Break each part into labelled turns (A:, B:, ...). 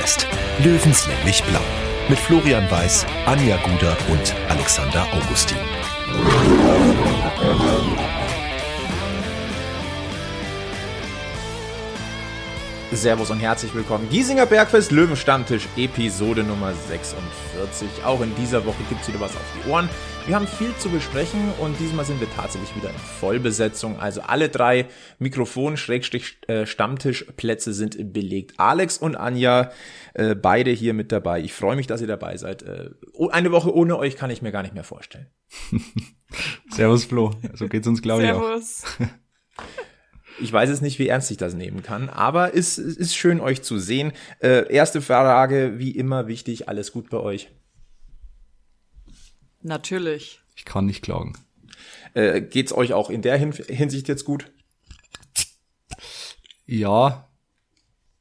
A: Bergfest. Löwenslänglich blau. Mit Florian Weiß, Anja Guder und Alexander Augustin.
B: Servus und herzlich willkommen. Giesinger Bergfest Löwenstammtisch Episode Nummer 46. Auch in dieser Woche gibt es wieder was auf die Ohren. Wir haben viel zu besprechen und diesmal sind wir tatsächlich wieder in Vollbesetzung. Also alle drei Mikrofon-Stammtischplätze sind belegt. Alex und Anja, äh, beide hier mit dabei. Ich freue mich, dass ihr dabei seid. Äh, eine Woche ohne euch kann ich mir gar nicht mehr vorstellen.
C: Servus Flo, so geht's uns glaube ich auch.
B: Servus. Ich weiß es nicht, wie ernst ich das nehmen kann, aber es ist, ist schön, euch zu sehen. Äh, erste Frage, wie immer wichtig, alles gut bei euch?
D: Natürlich.
C: Ich kann nicht klagen.
B: Äh, geht's euch auch in der Hin Hinsicht jetzt gut?
C: Ja,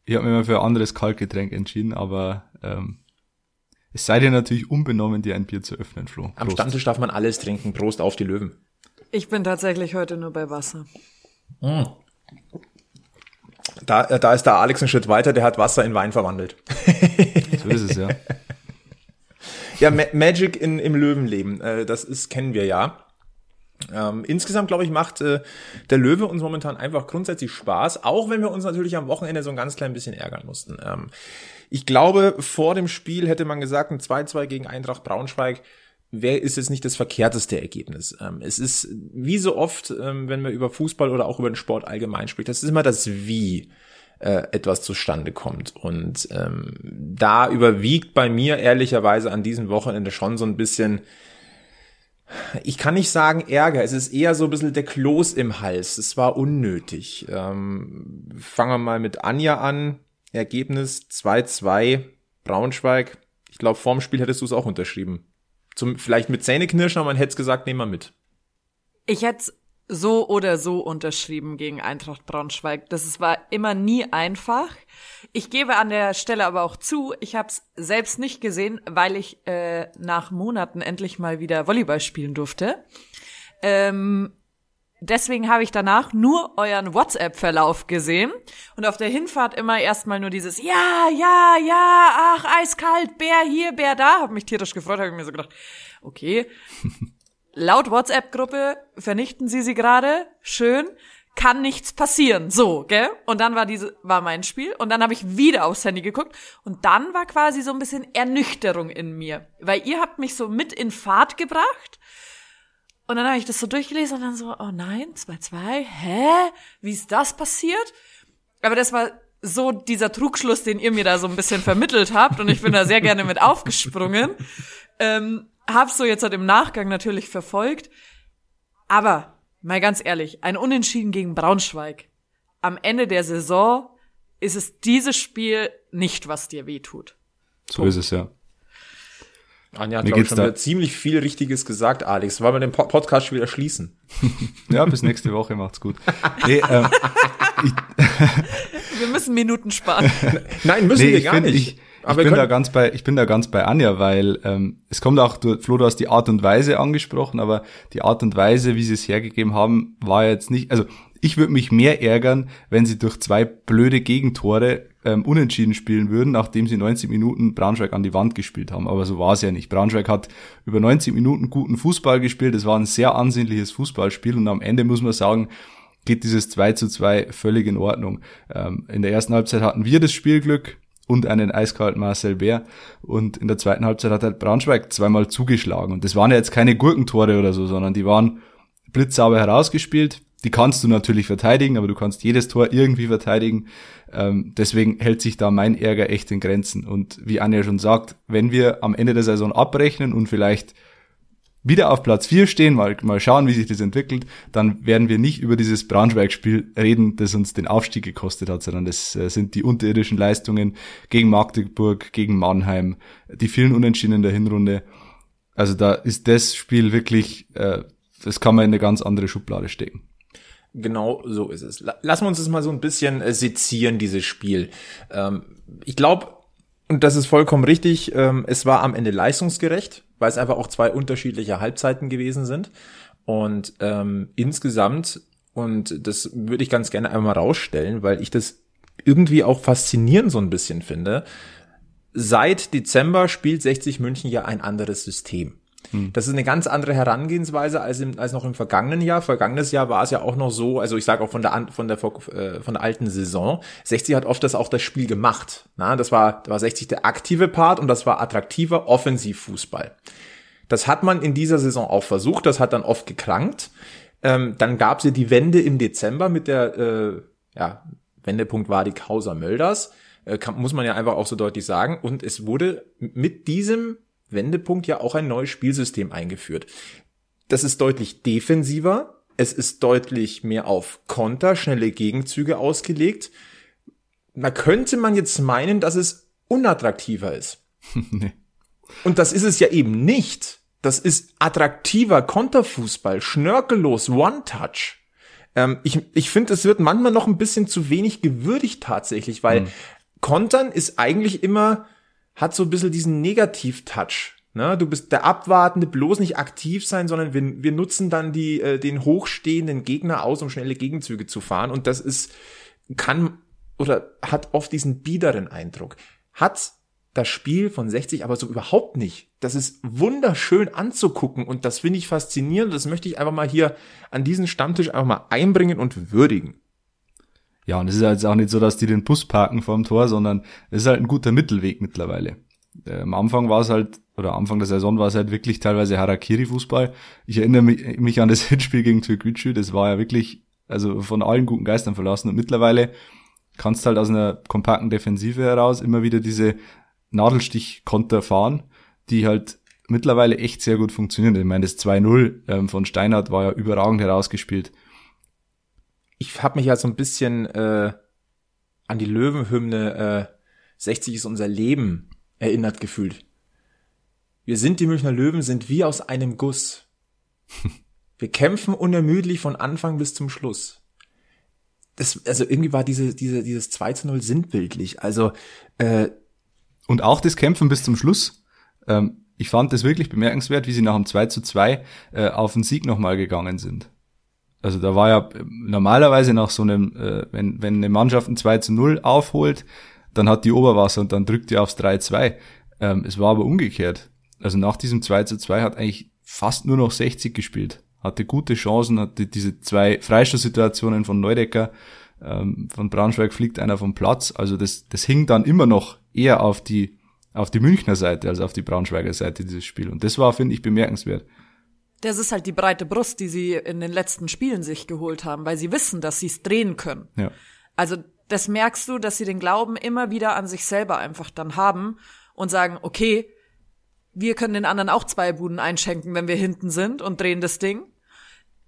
C: ich habe mich mal für ein anderes Kaltgetränk entschieden, aber ähm, es sei dir natürlich unbenommen, dir ein Bier zu öffnen, Flo.
B: Am Stammtisch darf man alles trinken. Prost auf die Löwen.
D: Ich bin tatsächlich heute nur bei Wasser.
B: Mm. Da, äh, da ist der Alex einen Schritt weiter, der hat Wasser in Wein verwandelt.
C: so ist es, ja.
B: Ja, Ma Magic in, im Löwenleben, äh, das ist, kennen wir ja. Ähm, insgesamt, glaube ich, macht äh, der Löwe uns momentan einfach grundsätzlich Spaß, auch wenn wir uns natürlich am Wochenende so ein ganz klein bisschen ärgern mussten. Ähm, ich glaube, vor dem Spiel hätte man gesagt, ein 2-2 gegen Eintracht Braunschweig wer ist jetzt nicht das verkehrteste Ergebnis? Ähm, es ist wie so oft, ähm, wenn man über Fußball oder auch über den Sport allgemein spricht, das ist immer das Wie äh, etwas zustande kommt. Und ähm, da überwiegt bei mir ehrlicherweise an diesem Wochenende schon so ein bisschen, ich kann nicht sagen Ärger, es ist eher so ein bisschen der Kloß im Hals. Es war unnötig. Ähm, fangen wir mal mit Anja an. Ergebnis 2-2 Braunschweig. Ich glaube, vorm Spiel hättest du es auch unterschrieben zum, vielleicht mit Zähneknirschen, aber man hätte es gesagt, nehmen wir mit.
D: Ich hätte so oder so unterschrieben gegen Eintracht Braunschweig. Das war immer nie einfach. Ich gebe an der Stelle aber auch zu, ich habe es selbst nicht gesehen, weil ich äh, nach Monaten endlich mal wieder Volleyball spielen durfte. Ähm, deswegen habe ich danach nur euren WhatsApp-Verlauf gesehen und auf der Hinfahrt immer erstmal nur dieses Ja, ja, ja, ach, eiskalt, Bär hier, Bär da. Hab mich tierisch gefreut, habe ich mir so gedacht, okay. Laut WhatsApp-Gruppe vernichten sie sie gerade, schön, kann nichts passieren, so, gell? Und dann war diese war mein Spiel und dann habe ich wieder aufs Handy geguckt und dann war quasi so ein bisschen Ernüchterung in mir, weil ihr habt mich so mit in Fahrt gebracht und dann habe ich das so durchgelesen und dann so, oh nein, 2-2, hä? Wie ist das passiert? Aber das war so dieser Trugschluss, den ihr mir da so ein bisschen vermittelt habt und ich bin da sehr gerne mit aufgesprungen. Ähm, hab's so jetzt halt im Nachgang natürlich verfolgt. Aber, mal ganz ehrlich, ein Unentschieden gegen Braunschweig. Am Ende der Saison ist es dieses Spiel nicht, was dir weh tut.
C: So ist es ja.
B: Anja hat, glaube ich, schon ziemlich viel Richtiges gesagt, Alex. Wollen wir den Podcast schon wieder schließen?
C: ja, bis nächste Woche macht's gut. Nee, ähm,
D: wir müssen Minuten sparen.
B: Nein, müssen nee, wir gar find, nicht.
C: Ich, ich bin da ganz bei, ich bin da ganz bei Anja, weil ähm, es kommt auch, du, Flo, du hast die Art und Weise angesprochen, aber die Art und Weise, wie sie es hergegeben haben, war jetzt nicht, also ich würde mich mehr ärgern, wenn sie durch zwei blöde Gegentore ähm, unentschieden spielen würden, nachdem sie 90 Minuten Braunschweig an die Wand gespielt haben. Aber so war es ja nicht. Braunschweig hat über 90 Minuten guten Fußball gespielt. Es war ein sehr ansehnliches Fußballspiel und am Ende muss man sagen, geht dieses 2 zu 2 völlig in Ordnung. Ähm, in der ersten Halbzeit hatten wir das Spielglück und einen eiskalten Marcel Bär. Und in der zweiten Halbzeit hat halt Braunschweig zweimal zugeschlagen. Und das waren ja jetzt keine Gurkentore oder so, sondern die waren blitzsauber herausgespielt die kannst du natürlich verteidigen, aber du kannst jedes Tor irgendwie verteidigen. Ähm, deswegen hält sich da mein Ärger echt in Grenzen. Und wie Anja schon sagt, wenn wir am Ende der Saison abrechnen und vielleicht wieder auf Platz 4 stehen, mal, mal schauen, wie sich das entwickelt, dann werden wir nicht über dieses Braunschweig-Spiel reden, das uns den Aufstieg gekostet hat, sondern das äh, sind die unterirdischen Leistungen gegen Magdeburg, gegen Mannheim, die vielen Unentschieden in der Hinrunde. Also da ist das Spiel wirklich, äh, das kann man in eine ganz andere Schublade stecken.
B: Genau so ist es. Lassen wir uns das mal so ein bisschen äh, sezieren, dieses Spiel. Ähm, ich glaube, und das ist vollkommen richtig, ähm, es war am Ende leistungsgerecht, weil es einfach auch zwei unterschiedliche Halbzeiten gewesen sind. Und ähm, insgesamt, und das würde ich ganz gerne einmal rausstellen, weil ich das irgendwie auch faszinierend so ein bisschen finde, seit Dezember spielt 60 München ja ein anderes System. Das ist eine ganz andere Herangehensweise als, im, als noch im vergangenen Jahr. Vergangenes Jahr war es ja auch noch so, also ich sage auch von der von der äh, von der alten Saison. 60 hat oft das auch das Spiel gemacht. Na, das war da war 60 der aktive Part und das war attraktiver Offensivfußball. Das hat man in dieser Saison auch versucht. Das hat dann oft gekrankt. Ähm, dann gab es ja die Wende im Dezember mit der äh, ja, Wendepunkt war die Causa Mölders. Äh, kann, muss man ja einfach auch so deutlich sagen. Und es wurde mit diesem Wendepunkt ja auch ein neues Spielsystem eingeführt. Das ist deutlich defensiver, es ist deutlich mehr auf Konter, schnelle Gegenzüge ausgelegt. Da könnte man jetzt meinen, dass es unattraktiver ist. nee. Und das ist es ja eben nicht. Das ist attraktiver Konterfußball, schnörkellos, One-Touch. Ähm, ich ich finde, es wird manchmal noch ein bisschen zu wenig gewürdigt tatsächlich, weil hm. Kontern ist eigentlich immer hat so ein bisschen diesen Negativ-Touch. Ne? Du bist der Abwartende, bloß nicht aktiv sein, sondern wir, wir nutzen dann die, äh, den hochstehenden Gegner aus, um schnelle Gegenzüge zu fahren. Und das ist, kann oder hat oft diesen biederen Eindruck. Hat das Spiel von 60 aber so überhaupt nicht. Das ist wunderschön anzugucken und das finde ich faszinierend. Das möchte ich einfach mal hier an diesen Stammtisch einfach mal einbringen und würdigen.
C: Ja, und es ist halt auch nicht so, dass die den Bus parken vorm Tor, sondern es ist halt ein guter Mittelweg mittlerweile. Äh, am Anfang war es halt, oder Anfang der Saison war es halt wirklich teilweise Harakiri-Fußball. Ich erinnere mich, mich, an das Hinspiel gegen Türkgücü, das war ja wirklich, also von allen guten Geistern verlassen. Und mittlerweile kannst halt aus einer kompakten Defensive heraus immer wieder diese Nadelstich-Konter fahren, die halt mittlerweile echt sehr gut funktionieren. Ich meine, das 2-0 ähm, von Steinhardt war ja überragend herausgespielt
B: ich habe mich ja so ein bisschen äh, an die Löwenhymne äh, 60 ist unser Leben erinnert gefühlt. Wir sind die Münchner Löwen, sind wie aus einem Guss. Wir kämpfen unermüdlich von Anfang bis zum Schluss. Das, also irgendwie war diese, diese, dieses 2 zu 0 sinnbildlich. Also äh,
C: Und auch das Kämpfen bis zum Schluss. Ähm, ich fand das wirklich bemerkenswert, wie sie nach dem 2 zu 2 äh, auf den Sieg nochmal gegangen sind. Also da war ja normalerweise nach so einem, äh, wenn, wenn eine Mannschaft ein 2 zu 0 aufholt, dann hat die Oberwasser und dann drückt die aufs 3-2. Ähm, es war aber umgekehrt. Also nach diesem 2 zu 2 hat eigentlich fast nur noch 60 gespielt. Hatte gute Chancen, hatte diese zwei Freistoßsituationen von Neudecker, ähm, von Braunschweig fliegt einer vom Platz. Also das, das hing dann immer noch eher auf die, auf die Münchner Seite als auf die Braunschweiger Seite dieses Spiel. Und das war, finde ich, bemerkenswert.
D: Das ist halt die breite Brust, die sie in den letzten Spielen sich geholt haben, weil sie wissen, dass sie es drehen können. Ja. Also das merkst du, dass sie den Glauben immer wieder an sich selber einfach dann haben und sagen, okay, wir können den anderen auch zwei Buden einschenken, wenn wir hinten sind und drehen das Ding.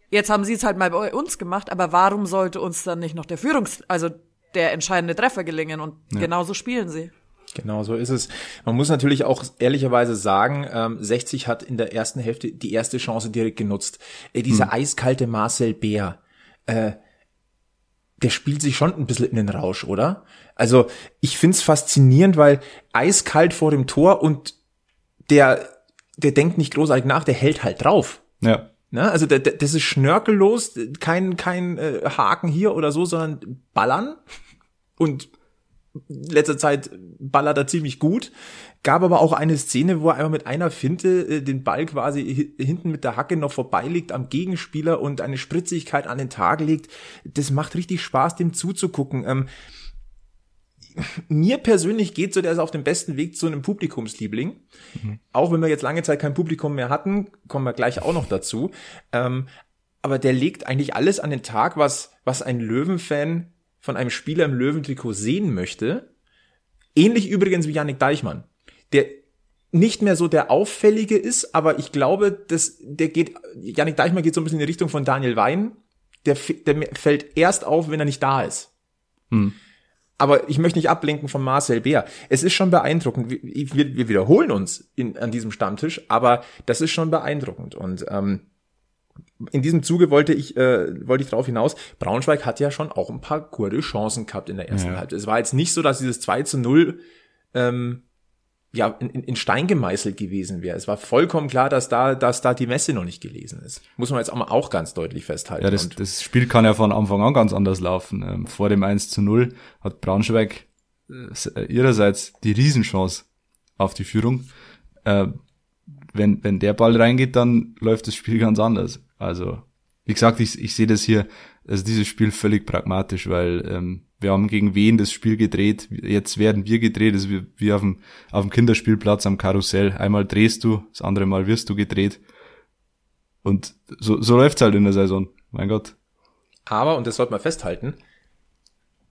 D: Jetzt haben sie es halt mal bei uns gemacht, aber warum sollte uns dann nicht noch der Führungs-, also der entscheidende Treffer gelingen und ja. genauso spielen sie.
B: Genau, so ist es. Man muss natürlich auch ehrlicherweise sagen, ähm, 60 hat in der ersten Hälfte die erste Chance direkt genutzt. Äh, dieser hm. eiskalte Marcel Bär, äh, der spielt sich schon ein bisschen in den Rausch, oder? Also ich find's faszinierend, weil eiskalt vor dem Tor und der, der denkt nicht großartig nach, der hält halt drauf.
C: Ja.
B: Ne? Also der, der, das ist schnörkellos, kein, kein äh, Haken hier oder so, sondern ballern und letzter Zeit ballert er ziemlich gut. Gab aber auch eine Szene, wo er einmal mit einer Finte äh, den Ball quasi hinten mit der Hacke noch vorbeiliegt am Gegenspieler und eine Spritzigkeit an den Tag legt. Das macht richtig Spaß, dem zuzugucken. Ähm, mir persönlich geht so, der ist auf dem besten Weg zu einem Publikumsliebling. Mhm. Auch wenn wir jetzt lange Zeit kein Publikum mehr hatten, kommen wir gleich auch noch dazu. Ähm, aber der legt eigentlich alles an den Tag, was, was ein Löwenfan von einem Spieler im Löwentrikot sehen möchte. Ähnlich übrigens wie Yannick Deichmann, der nicht mehr so der auffällige ist, aber ich glaube, dass der geht, Yannick Deichmann geht so ein bisschen in die Richtung von Daniel Wein. Der, der fällt erst auf, wenn er nicht da ist. Hm. Aber ich möchte nicht ablenken von Marcel Bär. Es ist schon beeindruckend. Wir, wir wiederholen uns in, an diesem Stammtisch, aber das ist schon beeindruckend. Und ähm, in diesem Zuge wollte ich, äh, wollte ich darauf hinaus, Braunschweig hat ja schon auch ein paar gute Chancen gehabt in der ersten ja. Halbzeit. Es war jetzt nicht so, dass dieses 2 zu 0 ähm, ja, in, in Stein gemeißelt gewesen wäre. Es war vollkommen klar, dass da, dass da die Messe noch nicht gelesen ist. Muss man jetzt auch, auch ganz deutlich festhalten.
C: Ja, das, das Spiel kann ja von Anfang an ganz anders laufen. Ähm, vor dem 1 zu 0 hat Braunschweig äh, ihrerseits die Riesenchance auf die Führung. Wenn, wenn der Ball reingeht, dann läuft das Spiel ganz anders. Also, wie gesagt, ich, ich sehe das hier, also dieses Spiel völlig pragmatisch, weil ähm, wir haben gegen wen das Spiel gedreht. Jetzt werden wir gedreht, das ist wie, wie auf, dem, auf dem Kinderspielplatz am Karussell. Einmal drehst du, das andere Mal wirst du gedreht. Und so, so läuft's halt in der Saison. Mein Gott.
B: Aber, und das sollte man festhalten,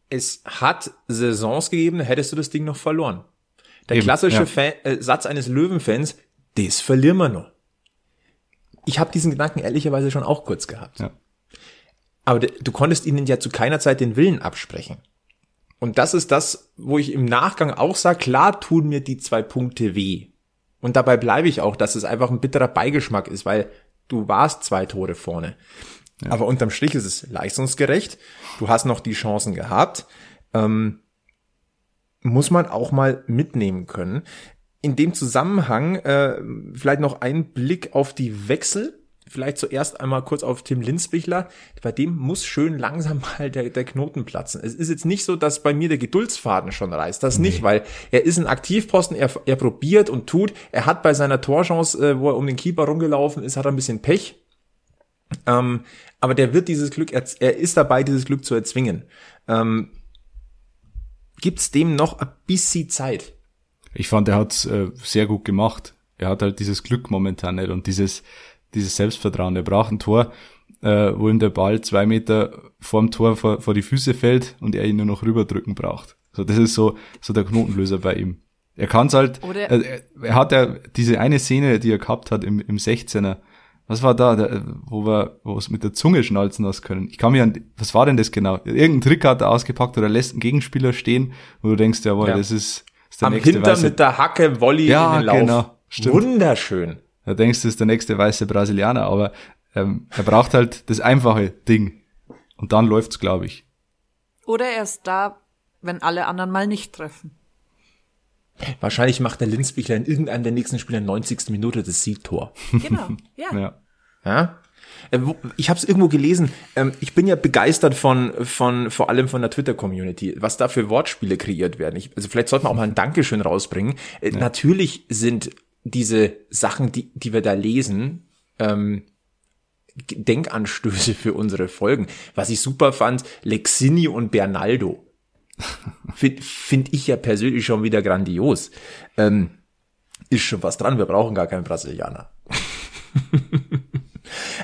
B: es hat Saisons gegeben, hättest du das Ding noch verloren. Der
C: Eben,
B: klassische
C: ja.
B: Fan, äh, Satz eines Löwenfans, das verlieren wir noch. Ich habe diesen Gedanken ehrlicherweise schon auch kurz gehabt.
C: Ja.
B: Aber du konntest ihnen ja zu keiner Zeit den Willen absprechen. Und das ist das, wo ich im Nachgang auch sage, klar tun mir die zwei Punkte weh. Und dabei bleibe ich auch, dass es einfach ein bitterer Beigeschmack ist, weil du warst zwei Tore vorne. Aber unterm Strich ist es leistungsgerecht. Du hast noch die Chancen gehabt. Ähm, muss man auch mal mitnehmen können. In dem Zusammenhang äh, vielleicht noch ein Blick auf die Wechsel. Vielleicht zuerst einmal kurz auf Tim Linsbichler. Bei dem muss schön langsam mal der, der Knoten platzen. Es ist jetzt nicht so, dass bei mir der Geduldsfaden schon reißt. Das nicht, weil er ist ein Aktivposten, er, er probiert und tut. Er hat bei seiner Torchance, äh, wo er um den Keeper rumgelaufen ist, hat er ein bisschen Pech. Ähm, aber der wird dieses Glück, erz- er ist dabei, dieses Glück zu erzwingen. Ähm, gibt's dem noch ein bisschen Zeit?
C: Ich fand, er hat's äh, sehr gut gemacht. Er hat halt dieses Glück momentan nicht und dieses, dieses Selbstvertrauen. Er braucht ein Tor, äh, wo ihm der Ball zwei Meter vorm Tor vor, vor die Füße fällt und er ihn nur noch rüberdrücken braucht. So, das ist so, so der Knotenlöser bei ihm. Er kann's halt,
D: Oder-
C: äh, er, er hat ja diese eine Szene, die er gehabt hat im, im 16er. Was war da, der, wo wir, wo es mit der Zunge schnalzen lassen können? Ich kann mir an, was war denn das genau? Irgendein Trick hat er ausgepackt oder lässt einen Gegenspieler stehen, wo du denkst, jawohl,
B: Ja.
C: das ist, ist der
B: Am
C: nächste
B: Hinter
C: weiße
B: mit der Hacke Volley
C: Ja,
B: in den Lauf.
C: genau. Stimmt.
B: Wunderschön.
C: Da denkst du, das ist der nächste weiße Brasilianer, aber ähm, er braucht halt das einfache Ding. Und dann läuft's, glaube ich.
D: Oder er ist da, wenn alle anderen mal nicht treffen.
B: Wahrscheinlich macht der Linzbichler in irgendeinem der nächsten Spiele in der 90. Minute das Siegtor.
D: Genau, ja.
C: Ja.
B: Ja? Äh, Ich habe es irgendwo gelesen. ähm, Ich bin ja begeistert von, von vor allem von der Twitter-Community, was da für Wortspiele kreiert werden. Ich, also vielleicht sollte man auch mal ein Dankeschön rausbringen. Äh, Natürlich sind diese Sachen, die, die wir da lesen, ähm, Denkanstöße für unsere Folgen. Was ich super fand, Lexini und Bernaldo. Finde find ich ja persönlich schon wieder grandios. Ähm, ist schon was dran, wir brauchen gar keinen Brasilianer.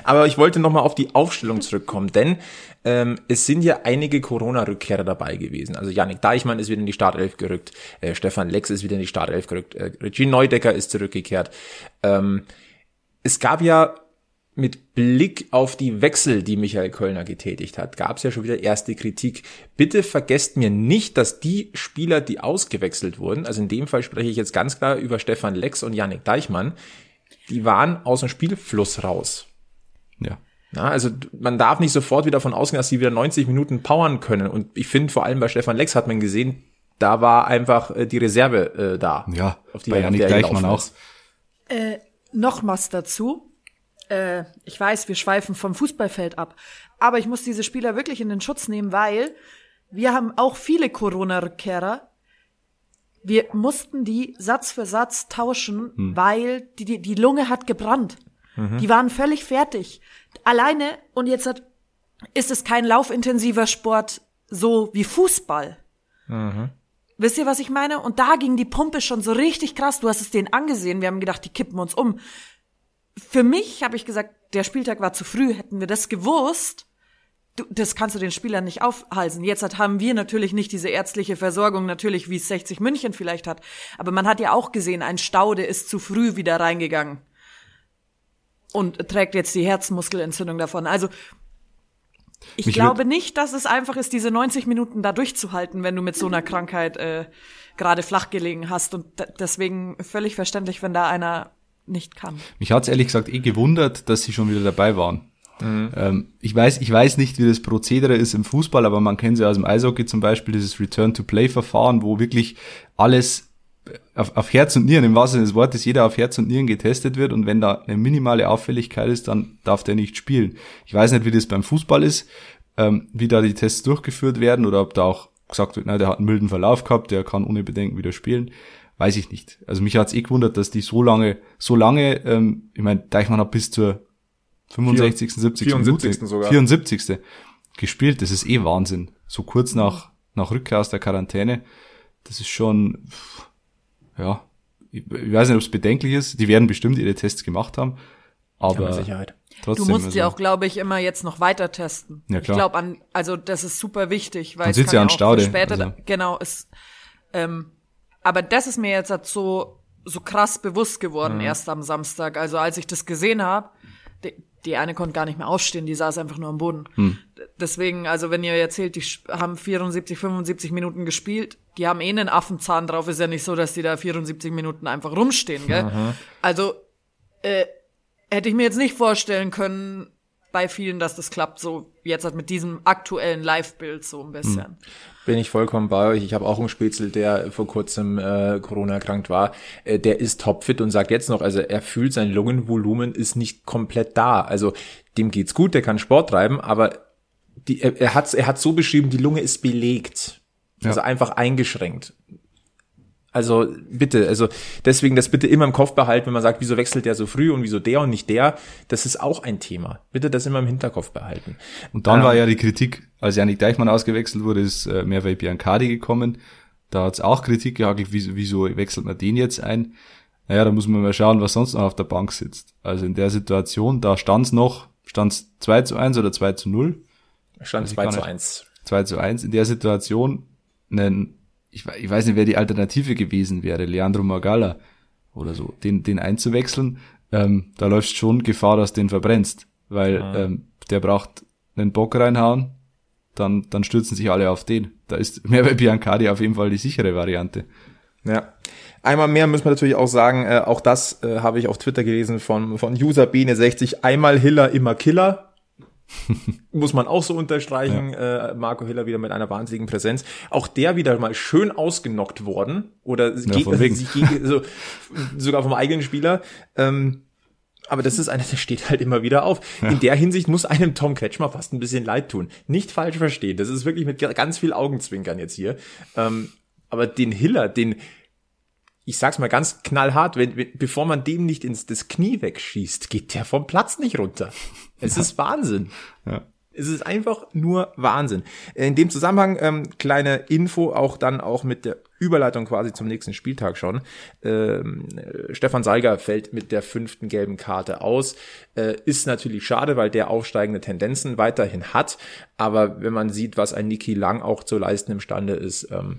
B: Aber ich wollte nochmal auf die Aufstellung zurückkommen, denn ähm, es sind ja einige Corona-Rückkehrer dabei gewesen. Also Yannick Deichmann ist wieder in die Startelf gerückt, äh, Stefan Lex ist wieder in die Startelf gerückt, äh, Regie Neudecker ist zurückgekehrt. Ähm, es gab ja mit Blick auf die Wechsel, die Michael Kölner getätigt hat, gab es ja schon wieder erste Kritik. Bitte vergesst mir nicht, dass die Spieler, die ausgewechselt wurden, also in dem Fall spreche ich jetzt ganz klar über Stefan Lex und Yannick Deichmann, die waren aus dem Spielfluss raus.
C: Ja.
B: Ja, also man darf nicht sofort wieder davon ausgehen, dass sie wieder 90 Minuten powern können. Und ich finde, vor allem bei Stefan Lex hat man gesehen, da war einfach äh, die Reserve äh, da.
C: Ja,
B: auf die
C: bei Deichmann
B: gelaufen
C: auch.
D: Äh, noch was dazu. Äh, ich weiß, wir schweifen vom Fußballfeld ab. Aber ich muss diese Spieler wirklich in den Schutz nehmen, weil wir haben auch viele Corona-Rückkehrer. Wir mussten die Satz für Satz tauschen, weil die, die, die Lunge hat gebrannt. Die waren völlig fertig. Alleine, und jetzt hat, ist es kein laufintensiver Sport so wie Fußball. Wisst ihr, was ich meine? Und da ging die Pumpe schon so richtig krass. Du hast es denen angesehen. Wir haben gedacht, die kippen uns um. Für mich habe ich gesagt, der Spieltag war zu früh. Hätten wir das gewusst, du, das kannst du den Spielern nicht aufhalsen. Jetzt hat, haben wir natürlich nicht diese ärztliche Versorgung, natürlich wie es 60 München vielleicht hat. Aber man hat ja auch gesehen, ein Staude ist zu früh wieder reingegangen. Und trägt jetzt die Herzmuskelentzündung davon. Also, ich
C: Mich
D: glaube nicht, dass es einfach ist, diese 90 Minuten da durchzuhalten, wenn du mit so einer Krankheit äh, gerade flach gelegen hast. Und deswegen völlig verständlich, wenn da einer nicht kann.
C: Mich hat's ehrlich gesagt eh gewundert, dass sie schon wieder dabei waren. Ähm, ich weiß, ich weiß nicht, wie das Prozedere ist im Fußball, aber man kennt ja aus dem Eishockey zum Beispiel dieses Return-to-Play-Verfahren, wo wirklich alles auf, auf Herz und Nieren, im wahrsten Sinne des Wortes, jeder auf Herz und Nieren getestet wird und wenn da eine minimale Auffälligkeit ist, dann darf der nicht spielen. Ich weiß nicht, wie das beim Fußball ist, ähm, wie da die Tests durchgeführt werden oder ob da auch gesagt wird, na, der hat einen milden Verlauf gehabt, der kann ohne Bedenken wieder spielen. weiß ich nicht. Also mich hat's eh gewundert, dass die so lange, so lange, ähm, ich meine, Deichmann hat bis zur 65., 70.
B: 74.
C: Minute,
B: sogar.
C: 74. gespielt. Das ist eh Wahnsinn. So kurz nach, nach Rückkehr aus der Quarantäne. Das ist schon, ja, ich, ich weiß nicht, ob es bedenklich ist. Die werden bestimmt ihre Tests gemacht haben.
B: Ja,
C: Aber
B: mit Sicherheit.
C: trotzdem.
D: Du musst
C: also,
D: ja auch, glaube ich, immer jetzt noch weiter testen.
C: Ja, klar.
D: Ich glaube an, also das ist super wichtig, weil
C: Dann
D: es
C: sitzt
D: kann
C: ja an Staude,
D: später,
C: also.
D: genau, es, ähm, aber das ist mir jetzt halt so, so krass bewusst geworden
C: Mhm.
D: erst am Samstag. Also als ich das gesehen habe, die, eine konnte gar nicht mehr aufstehen, die saß einfach nur am Boden.
C: Hm.
D: Deswegen, also wenn ihr erzählt, die haben 74, 75 Minuten gespielt, die haben eh einen Affenzahn drauf, ist ja nicht so, dass die da 74 Minuten einfach rumstehen, gell? Also, äh, hätte ich mir jetzt nicht vorstellen können, bei vielen, dass das klappt, so jetzt halt mit diesem aktuellen Live-Bild so ein bisschen.
B: Bin ich vollkommen bei euch. Ich habe auch einen Spätzle, der vor kurzem äh, Corona erkrankt war. Äh, der ist topfit und sagt jetzt noch, also er fühlt, sein Lungenvolumen ist nicht komplett da. Also dem geht's gut, der kann Sport treiben, aber die, er, er hat er hat so beschrieben, die Lunge ist belegt. Also einfach eingeschränkt. Also bitte, also deswegen das bitte immer im Kopf behalten, wenn man sagt, wieso wechselt der so früh und wieso der und nicht der, das ist auch ein Thema. Bitte das immer im Hinterkopf behalten.
C: Und dann
B: Ähm,
C: war ja die Kritik, als Janik Deichmann ausgewechselt wurde, ist äh, Merve Biancardi gekommen. Da hat's auch Kritik gehagelt, wieso, wieso wechselt man den jetzt ein? Naja, da muss man mal schauen, was sonst noch auf der Bank sitzt. Also in der Situation, da stand's noch, stand's 2 zu 1 oder 2 zu 0?
B: Stand
C: Weiß ich
B: 2
C: gar
B: zu
C: nicht.
B: 1.
C: 2 zu 1. In der Situation, einen, ich, ich weiß nicht, wer die Alternative gewesen wäre, Leandro Magala oder so, den, den einzuwechseln, ähm, da läufst schon Gefahr, dass du den verbrennst, weil ähm, der braucht einen Bock reinhauen, dann, dann stürzen sich alle auf den. Da ist mehr bei Biancardi auf jeden Fall die sichere Variante.
B: Ja. Einmal mehr müssen wir natürlich auch sagen, äh, auch das äh, habe ich auf Twitter gelesen von, von User Bene60, einmal Hiller, immer Killer. Muss man auch so unterstreichen. Äh, Marco Hiller wieder mit einer wahnsinnigen Präsenz. Auch der wieder mal schön ausgenockt worden. Oder
C: von wegen.
B: sich gegen, so, sogar vom eigenen Spieler. Ähm, aber das ist einer, der steht halt immer wieder auf. In der Hinsicht muss einem Tom Kretschmer fast ein bisschen leid tun. Nicht falsch verstehen. Das ist wirklich mit ganz viel Augenzwinkern jetzt hier. Ähm, aber den Hiller, den, ich sag's mal ganz knallhart, wenn, wenn, bevor man dem nicht ins das Knie wegschießt, geht der vom Platz nicht runter. Es ist Wahnsinn.
C: Ja.
B: Es ist einfach nur Wahnsinn. In dem Zusammenhang ähm, kleine Info auch dann auch mit der Überleitung quasi zum nächsten Spieltag schon. Ähm, äh, Stefan Seiger fällt mit der fünften gelben Karte aus. Äh, ist natürlich schade, weil der aufsteigende Tendenzen weiterhin hat. Aber wenn man sieht, was ein Niki Lang auch zu leisten imstande ist, ähm,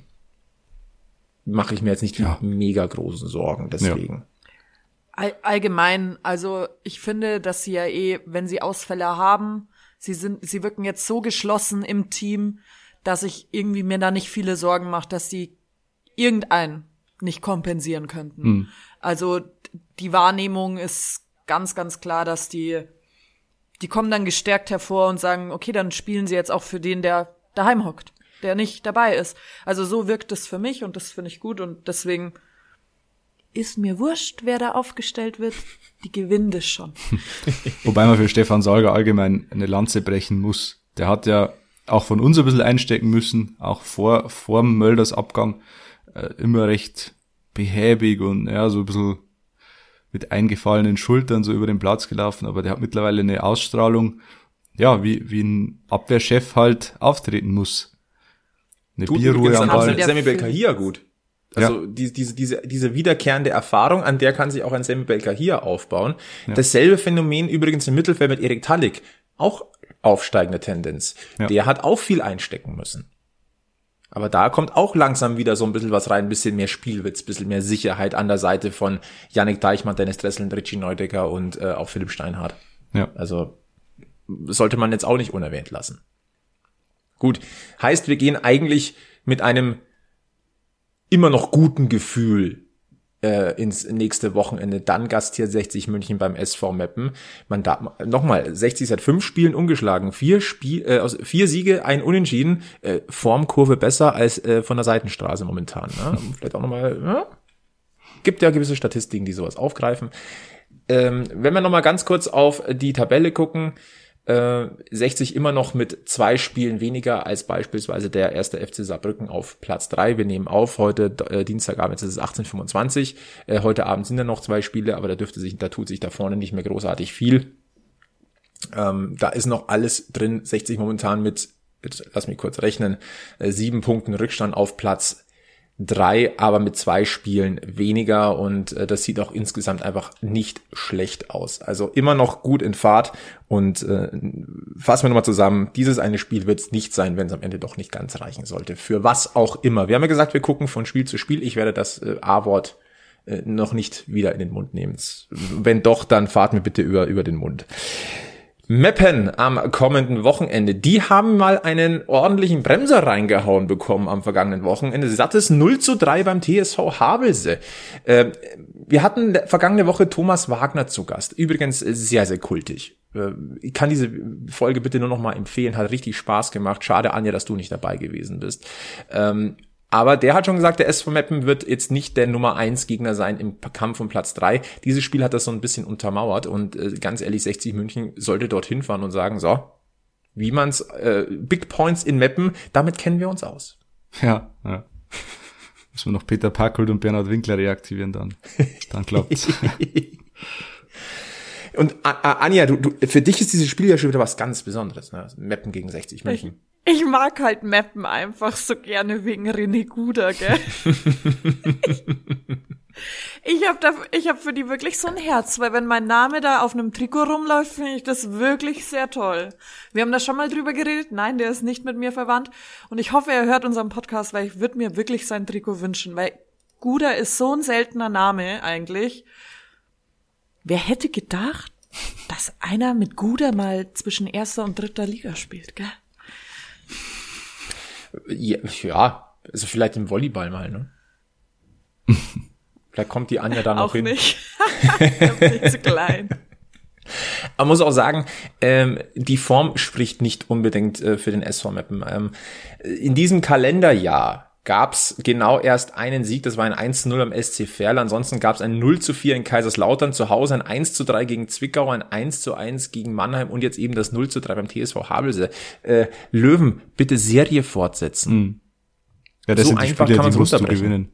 B: mache ich mir jetzt nicht die
C: Ja.
B: mega großen Sorgen. Deswegen.
D: All, allgemein, also ich finde, dass sie ja eh, wenn sie Ausfälle haben, sie sind, sie wirken jetzt so geschlossen im Team, dass ich irgendwie mir da nicht viele Sorgen mache, dass sie irgendeinen nicht kompensieren könnten. Also die Wahrnehmung ist ganz, ganz klar, dass die, die kommen dann gestärkt hervor und sagen, okay, dann spielen sie jetzt auch für den, der daheim hockt, der nicht dabei ist. Also so wirkt es für mich und das finde ich gut und deswegen ist mir wurscht, wer da aufgestellt wird. Die gewinnen das schon.
C: Wobei man für Stefan Salger allgemein eine Lanze brechen muss. Der hat ja auch von uns ein bisschen einstecken müssen, auch vor, vor dem Mölders Abgang, äh, immer recht behäbig und ja, so ein bisschen mit eingefallenen Schultern so über den Platz gelaufen, aber der hat mittlerweile eine Ausstrahlung, ja, wie, wie ein Abwehrchef halt auftreten muss. Eine
B: Gut,
C: Bierruhe am
D: Ball.
B: Sammy. Belkahia gut. Also die, diese, diese, diese wiederkehrende Erfahrung, an der kann sich auch ein Sammy Belkahia aufbauen. Dasselbe Phänomen übrigens im Mittelfeld mit Erik Tallik. Auch aufsteigende Tendenz.
C: Ja.
B: Der hat auch viel einstecken müssen. Aber da kommt auch langsam wieder so ein bisschen was rein, ein bisschen mehr Spielwitz, ein bisschen mehr Sicherheit an der Seite von Yannick Deichmann, Dennis Dressel, Richie Neudecker und äh, auch Philipp Steinhardt.
C: Ja.
B: Also sollte man jetzt auch nicht unerwähnt lassen. Gut, heißt, wir gehen eigentlich mit einem immer noch guten Gefühl äh, ins nächste Wochenende. Dann gastiert 60 München beim SV Meppen. Man da nochmal 60 seit fünf Spielen ungeschlagen, vier Spiel, äh, aus vier Siege, ein Unentschieden, äh, Formkurve besser als äh, von der Seitenstraße momentan. Ne? Vielleicht auch nochmal. Ja? Gibt ja gewisse Statistiken, die sowas aufgreifen. Ähm, wenn wir nochmal ganz kurz auf die Tabelle gucken, Äh, 60 immer noch mit zwei Spielen weniger als beispielsweise der erste FC Saarbrücken auf Platz drei. Wir nehmen auf heute äh, Dienstagabend, jetzt ist es 18.25. Äh, heute Abend sind da noch zwei Spiele, aber da dürfte sich, da tut sich da vorne nicht mehr großartig viel. Ähm, da ist noch alles drin. 60 momentan mit, mit lass mich kurz rechnen, äh, sieben Punkten Rückstand auf Platz drei, aber mit zwei Spielen weniger und äh, das sieht auch insgesamt einfach nicht schlecht aus. Also immer noch gut in Fahrt und äh, fassen wir nochmal zusammen, dieses eine Spiel wird es nicht sein, wenn es am Ende doch nicht ganz reichen sollte. Für was auch immer. Wir haben ja gesagt, wir gucken von Spiel zu Spiel. Ich werde das äh, A-Wort äh, noch nicht wieder in den Mund nehmen. Wenn doch, dann fahrt mir bitte über, über den Mund. Meppen am kommenden Wochenende. Die haben mal einen ordentlichen Bremser reingehauen bekommen am vergangenen Wochenende. Sattes 0 zu 3 beim TSV Havelse. Äh, wir hatten vergangene Woche Thomas Wagner zu Gast. Übrigens sehr, sehr kultig. Äh, ich kann diese Folge bitte nur noch mal empfehlen. Hat richtig Spaß gemacht. Schade, Anja, dass du nicht dabei gewesen bist. Ähm, aber der hat schon gesagt, der SV Meppen wird jetzt nicht der Nummer eins Gegner sein im Kampf um Platz drei. Dieses Spiel hat das so ein bisschen untermauert und äh, ganz ehrlich, 60 München sollte dorthin fahren und sagen, so, wie man's, äh, Big Points in Meppen, damit kennen wir uns aus.
C: Ja, ja. Muss man noch Peter Packold und Bernhard Winkler reaktivieren dann. Dann klappt's.
B: und Anja, du, du, für dich ist dieses Spiel ja schon wieder was ganz Besonderes, ne? Meppen gegen 60 München.
D: Ich mag halt Mappen einfach so gerne wegen René Guder, gell? ich habe da, ich habe für die wirklich so ein Herz, weil wenn mein Name da auf einem Trikot rumläuft, finde ich das wirklich sehr toll. Wir haben da schon mal drüber geredet. Nein, der ist nicht mit mir verwandt. Und ich hoffe, er hört unseren Podcast, weil ich würde mir wirklich sein Trikot wünschen, weil Guder ist so ein seltener Name eigentlich. Wer hätte gedacht, dass einer mit Guder mal zwischen erster und dritter Liga spielt, gell?
B: Ja, also vielleicht im Volleyball mal, ne? vielleicht kommt die Anja da noch
D: auch
B: hin.
D: Nicht. nicht zu klein.
B: Man muss auch sagen, ähm, die Form spricht nicht unbedingt äh, für den SV Meppen. Ähm, in diesem Kalenderjahr gab's genau erst einen Sieg, das war ein 1-0 am SC Verl. Ansonsten gab's ein 0 zu 4 in Kaiserslautern, zu Hause ein 1 zu 3 gegen Zwickau, ein 1 zu 1 gegen Mannheim und jetzt eben das 0 zu 3 beim TSV Havelse. Äh, Löwen, bitte Serie fortsetzen. Mhm.
C: Ja, das so sind die einfach Spiele, kann man es gewinnen.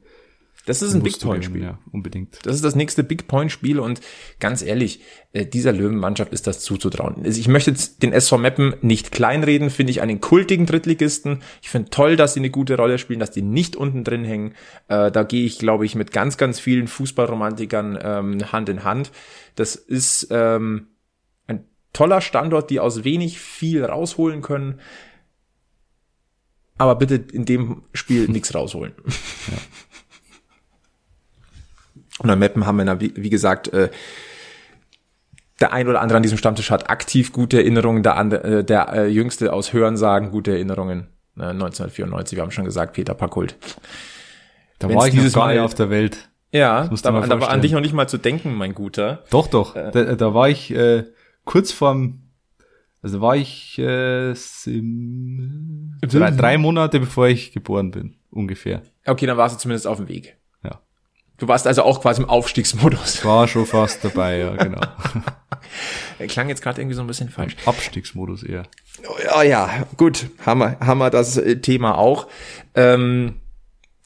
B: Das ist ein Big Point Spiel.
C: Ja, unbedingt.
B: Das ist das nächste Big Point Spiel und ganz ehrlich, äh, dieser Löwenmannschaft ist das zuzutrauen. Also ich möchte jetzt den SV Meppen nicht kleinreden, finde ich einen kultigen Drittligisten. Ich finde toll, dass sie eine gute Rolle spielen, dass die nicht unten drin hängen. Äh, da gehe ich, glaube ich, mit ganz, ganz vielen Fußballromantikern ähm, Hand in Hand. Das ist ähm, ein toller Standort, die aus wenig viel rausholen können. Aber bitte in dem Spiel nichts rausholen. Ja. Und an Meppen haben wir, wie, wie gesagt, äh, der ein oder andere an diesem Stammtisch hat aktiv gute Erinnerungen, der, andere, äh, der äh, jüngste aus Hörensagen gute Erinnerungen. Äh, 1994, wir haben schon gesagt, Peter Packult.
C: Da Wenn's war ich dieses Mal auf der Welt.
B: Ja, da, da war an dich noch nicht mal zu denken, mein Guter.
C: Doch, doch. Äh, da, da war ich äh, kurz vorm, also war ich äh, im, drei, drei Monate bevor ich geboren bin, ungefähr.
B: Okay, dann warst du zumindest auf dem Weg. Du warst also auch quasi im Aufstiegsmodus.
C: War schon fast dabei, ja, genau.
B: klang jetzt gerade irgendwie so ein bisschen falsch.
C: Abstiegsmodus eher.
B: Oh, ja, ja, gut, haben wir, haben wir das äh, Thema auch. Ähm,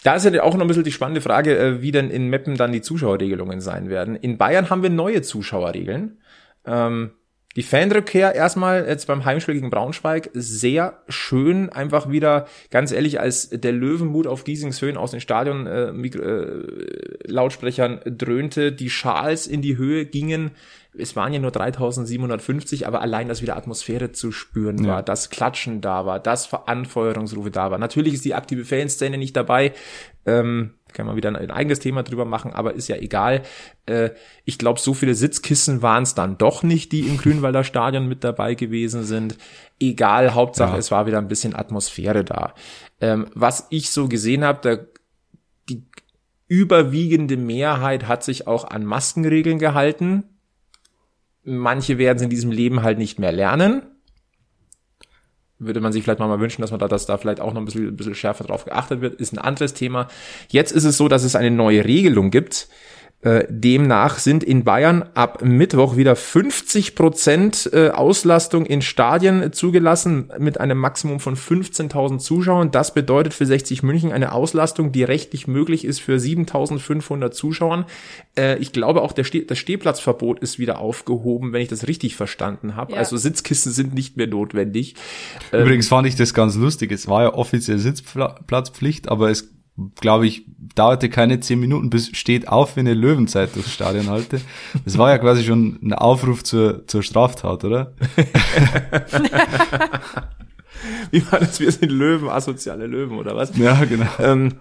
B: da ist ja auch noch ein bisschen die spannende Frage, äh, wie denn in Meppen dann die Zuschauerregelungen sein werden. In Bayern haben wir neue Zuschauerregeln. Ähm, die Fanrückkehr erstmal jetzt beim Heimspiel gegen Braunschweig sehr schön, einfach wieder ganz ehrlich, als der Löwenmut auf Giesings Höhen aus den Stadion äh, äh, Lautsprechern dröhnte, die Schals in die Höhe gingen. Es waren ja nur 3750, aber allein, dass wieder Atmosphäre zu spüren ja. war, dass Klatschen da war, dass Anfeuerungsrufe da war. Natürlich ist die aktive Fanszene nicht dabei. Ähm, kann man wieder ein eigenes Thema drüber machen, aber ist ja egal. Äh, ich glaube, so viele Sitzkissen waren es dann doch nicht, die im Grünwalder Stadion mit dabei gewesen sind. Egal, Hauptsache, ja. es war wieder ein bisschen Atmosphäre da. Ähm, was ich so gesehen habe, die überwiegende Mehrheit hat sich auch an Maskenregeln gehalten. Manche werden es in diesem Leben halt nicht mehr lernen würde man sich vielleicht mal wünschen, dass man da, dass da vielleicht auch noch ein bisschen, ein bisschen schärfer drauf geachtet wird, ist ein anderes Thema. Jetzt ist es so, dass es eine neue Regelung gibt. Äh, demnach sind in Bayern ab Mittwoch wieder 50 Prozent äh, Auslastung in Stadien zugelassen mit einem Maximum von 15.000 Zuschauern. Das bedeutet für 60 München eine Auslastung, die rechtlich möglich ist für 7.500 Zuschauern. Äh, ich glaube auch, der Ste das Stehplatzverbot ist wieder aufgehoben, wenn ich das richtig verstanden habe.
D: Ja.
B: Also Sitzkissen sind nicht mehr notwendig.
C: Übrigens fand ich das ganz lustig. Es war ja offiziell Sitzplatzpflicht, aber es, glaube ich, dauerte keine zehn Minuten, bis steht auf, wenn ihr Löwenzeit durchs Stadion halte. Das war ja quasi schon ein Aufruf zur, zur Straftat, oder?
B: Wie war das? Wir sind Löwen, asoziale Löwen oder was?
C: Ja, genau.
B: Ähm,